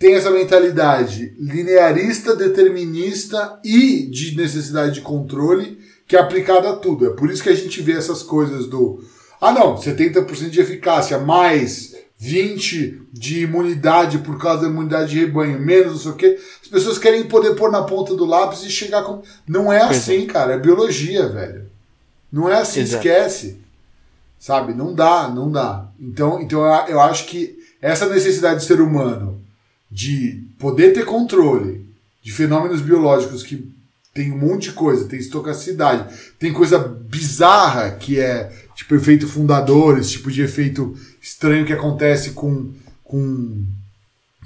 tem essa mentalidade linearista, determinista e de necessidade de controle que é aplicada a tudo. É por isso que a gente vê essas coisas do ah, não, 70% de eficácia, mais 20% de imunidade por causa da imunidade de rebanho, menos não sei o quê. As pessoas querem poder pôr na ponta do lápis e chegar com. Não é assim, é. cara. É biologia, velho. Não é assim, Exato. esquece. Sabe? Não dá, não dá. Então, então eu acho que essa necessidade do ser humano de poder ter controle de fenômenos biológicos que tem um monte de coisa, tem estocacidade, tem coisa bizarra que é tipo efeito fundadores, tipo de efeito estranho que acontece com, com,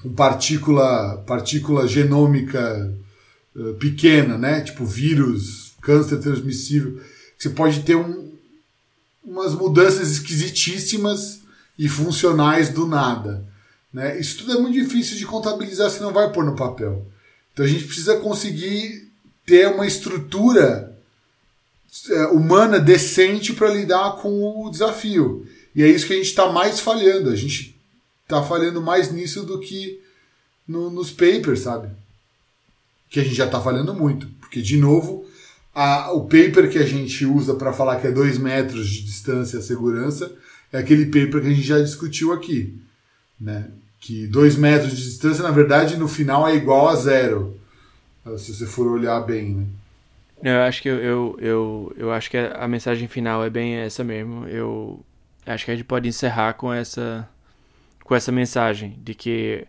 com partícula, partícula genômica uh, pequena, né? Tipo vírus, câncer transmissível. Você pode ter um, umas mudanças esquisitíssimas e funcionais do nada. Né? Isso tudo é muito difícil de contabilizar, se não vai pôr no papel. Então a gente precisa conseguir ter uma estrutura é, humana decente para lidar com o desafio. E é isso que a gente está mais falhando. A gente está falhando mais nisso do que no, nos papers, sabe? Que a gente já está falhando muito. Porque, de novo, a, o paper que a gente usa para falar que é 2 metros de distância a segurança é aquele paper que a gente já discutiu aqui. Né? Que 2 metros de distância, na verdade, no final é igual a zero. Se você for olhar bem, né? Eu acho que eu, eu, eu, eu, acho que a mensagem final é bem essa mesmo. Eu acho que a gente pode encerrar com essa com essa mensagem de que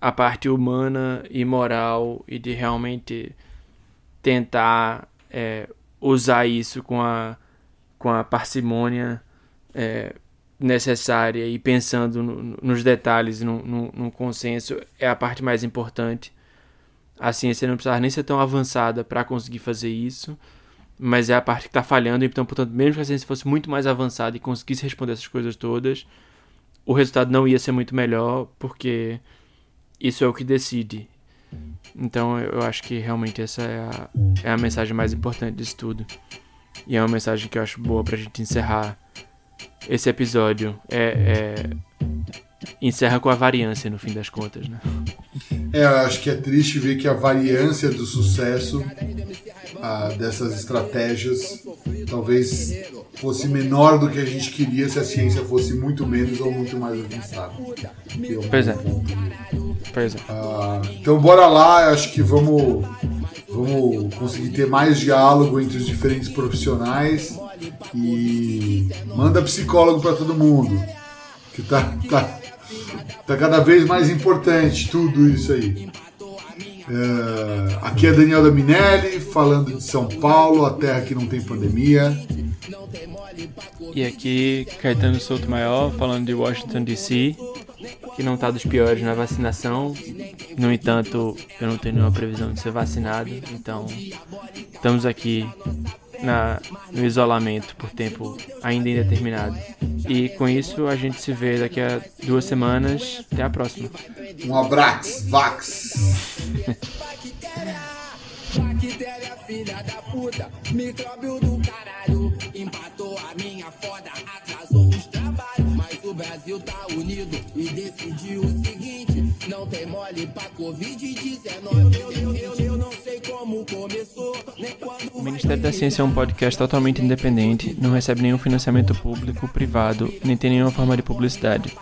a parte humana e moral e de realmente tentar é, usar isso com a com a parcimônia é, necessária e pensando no, nos detalhes, no, no, no consenso, é a parte mais importante. A ciência não precisava nem ser tão avançada para conseguir fazer isso, mas é a parte que está falhando, então, portanto, mesmo que a ciência fosse muito mais avançada e conseguisse responder essas coisas todas, o resultado não ia ser muito melhor, porque isso é o que decide. Então, eu acho que realmente essa é a, é a mensagem mais importante disso tudo. E é uma mensagem que eu acho boa para a gente encerrar esse episódio. É, é, encerra com a variância no fim das contas, né? É, eu acho que é triste ver que a variância do sucesso ah, dessas estratégias talvez fosse menor do que a gente queria se a ciência fosse muito menos ou muito mais avançada. Pois é. Pois é. Ah, então bora lá, acho que vamos, vamos conseguir ter mais diálogo entre os diferentes profissionais e manda psicólogo para todo mundo. Que tá, tá, Tá cada vez mais importante tudo isso aí. É, aqui é Daniel da Minelli, falando de São Paulo, a terra que não tem pandemia. E aqui Caetano Souto Maior, falando de Washington DC, que não está dos piores na vacinação. No entanto, eu não tenho nenhuma previsão de ser vacinado, então estamos aqui na, no isolamento por tempo ainda indeterminado. E com isso a gente se vê daqui a duas semanas. Até a próxima. Um abraço, Vax! Bactéria, filha da puta, micróbio do caralho. Empatou a minha foda, atrasou os trabalhos. Mas o Brasil tá unido e decidiu o seguinte: não tem mole pra Covid-19. Eu, eu, eu, eu como começou, nem quando. O Ministério da Ciência é um podcast totalmente independente, não recebe nenhum financiamento público, privado, nem tem nenhuma forma de publicidade.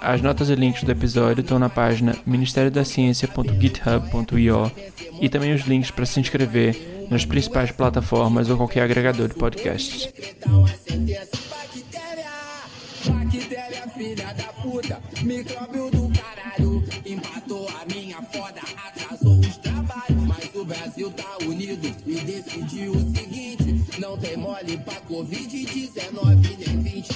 As notas e links do episódio estão na página ministeriodaciencia.github.io e também os links para se inscrever nas principais plataformas ou qualquer agregador de podcasts. Bactéria, filha da puta, micróbio do caralho, Brasil tá unido e decidiu o seguinte, não tem mole pra Covid-19 nem 20 bactéria.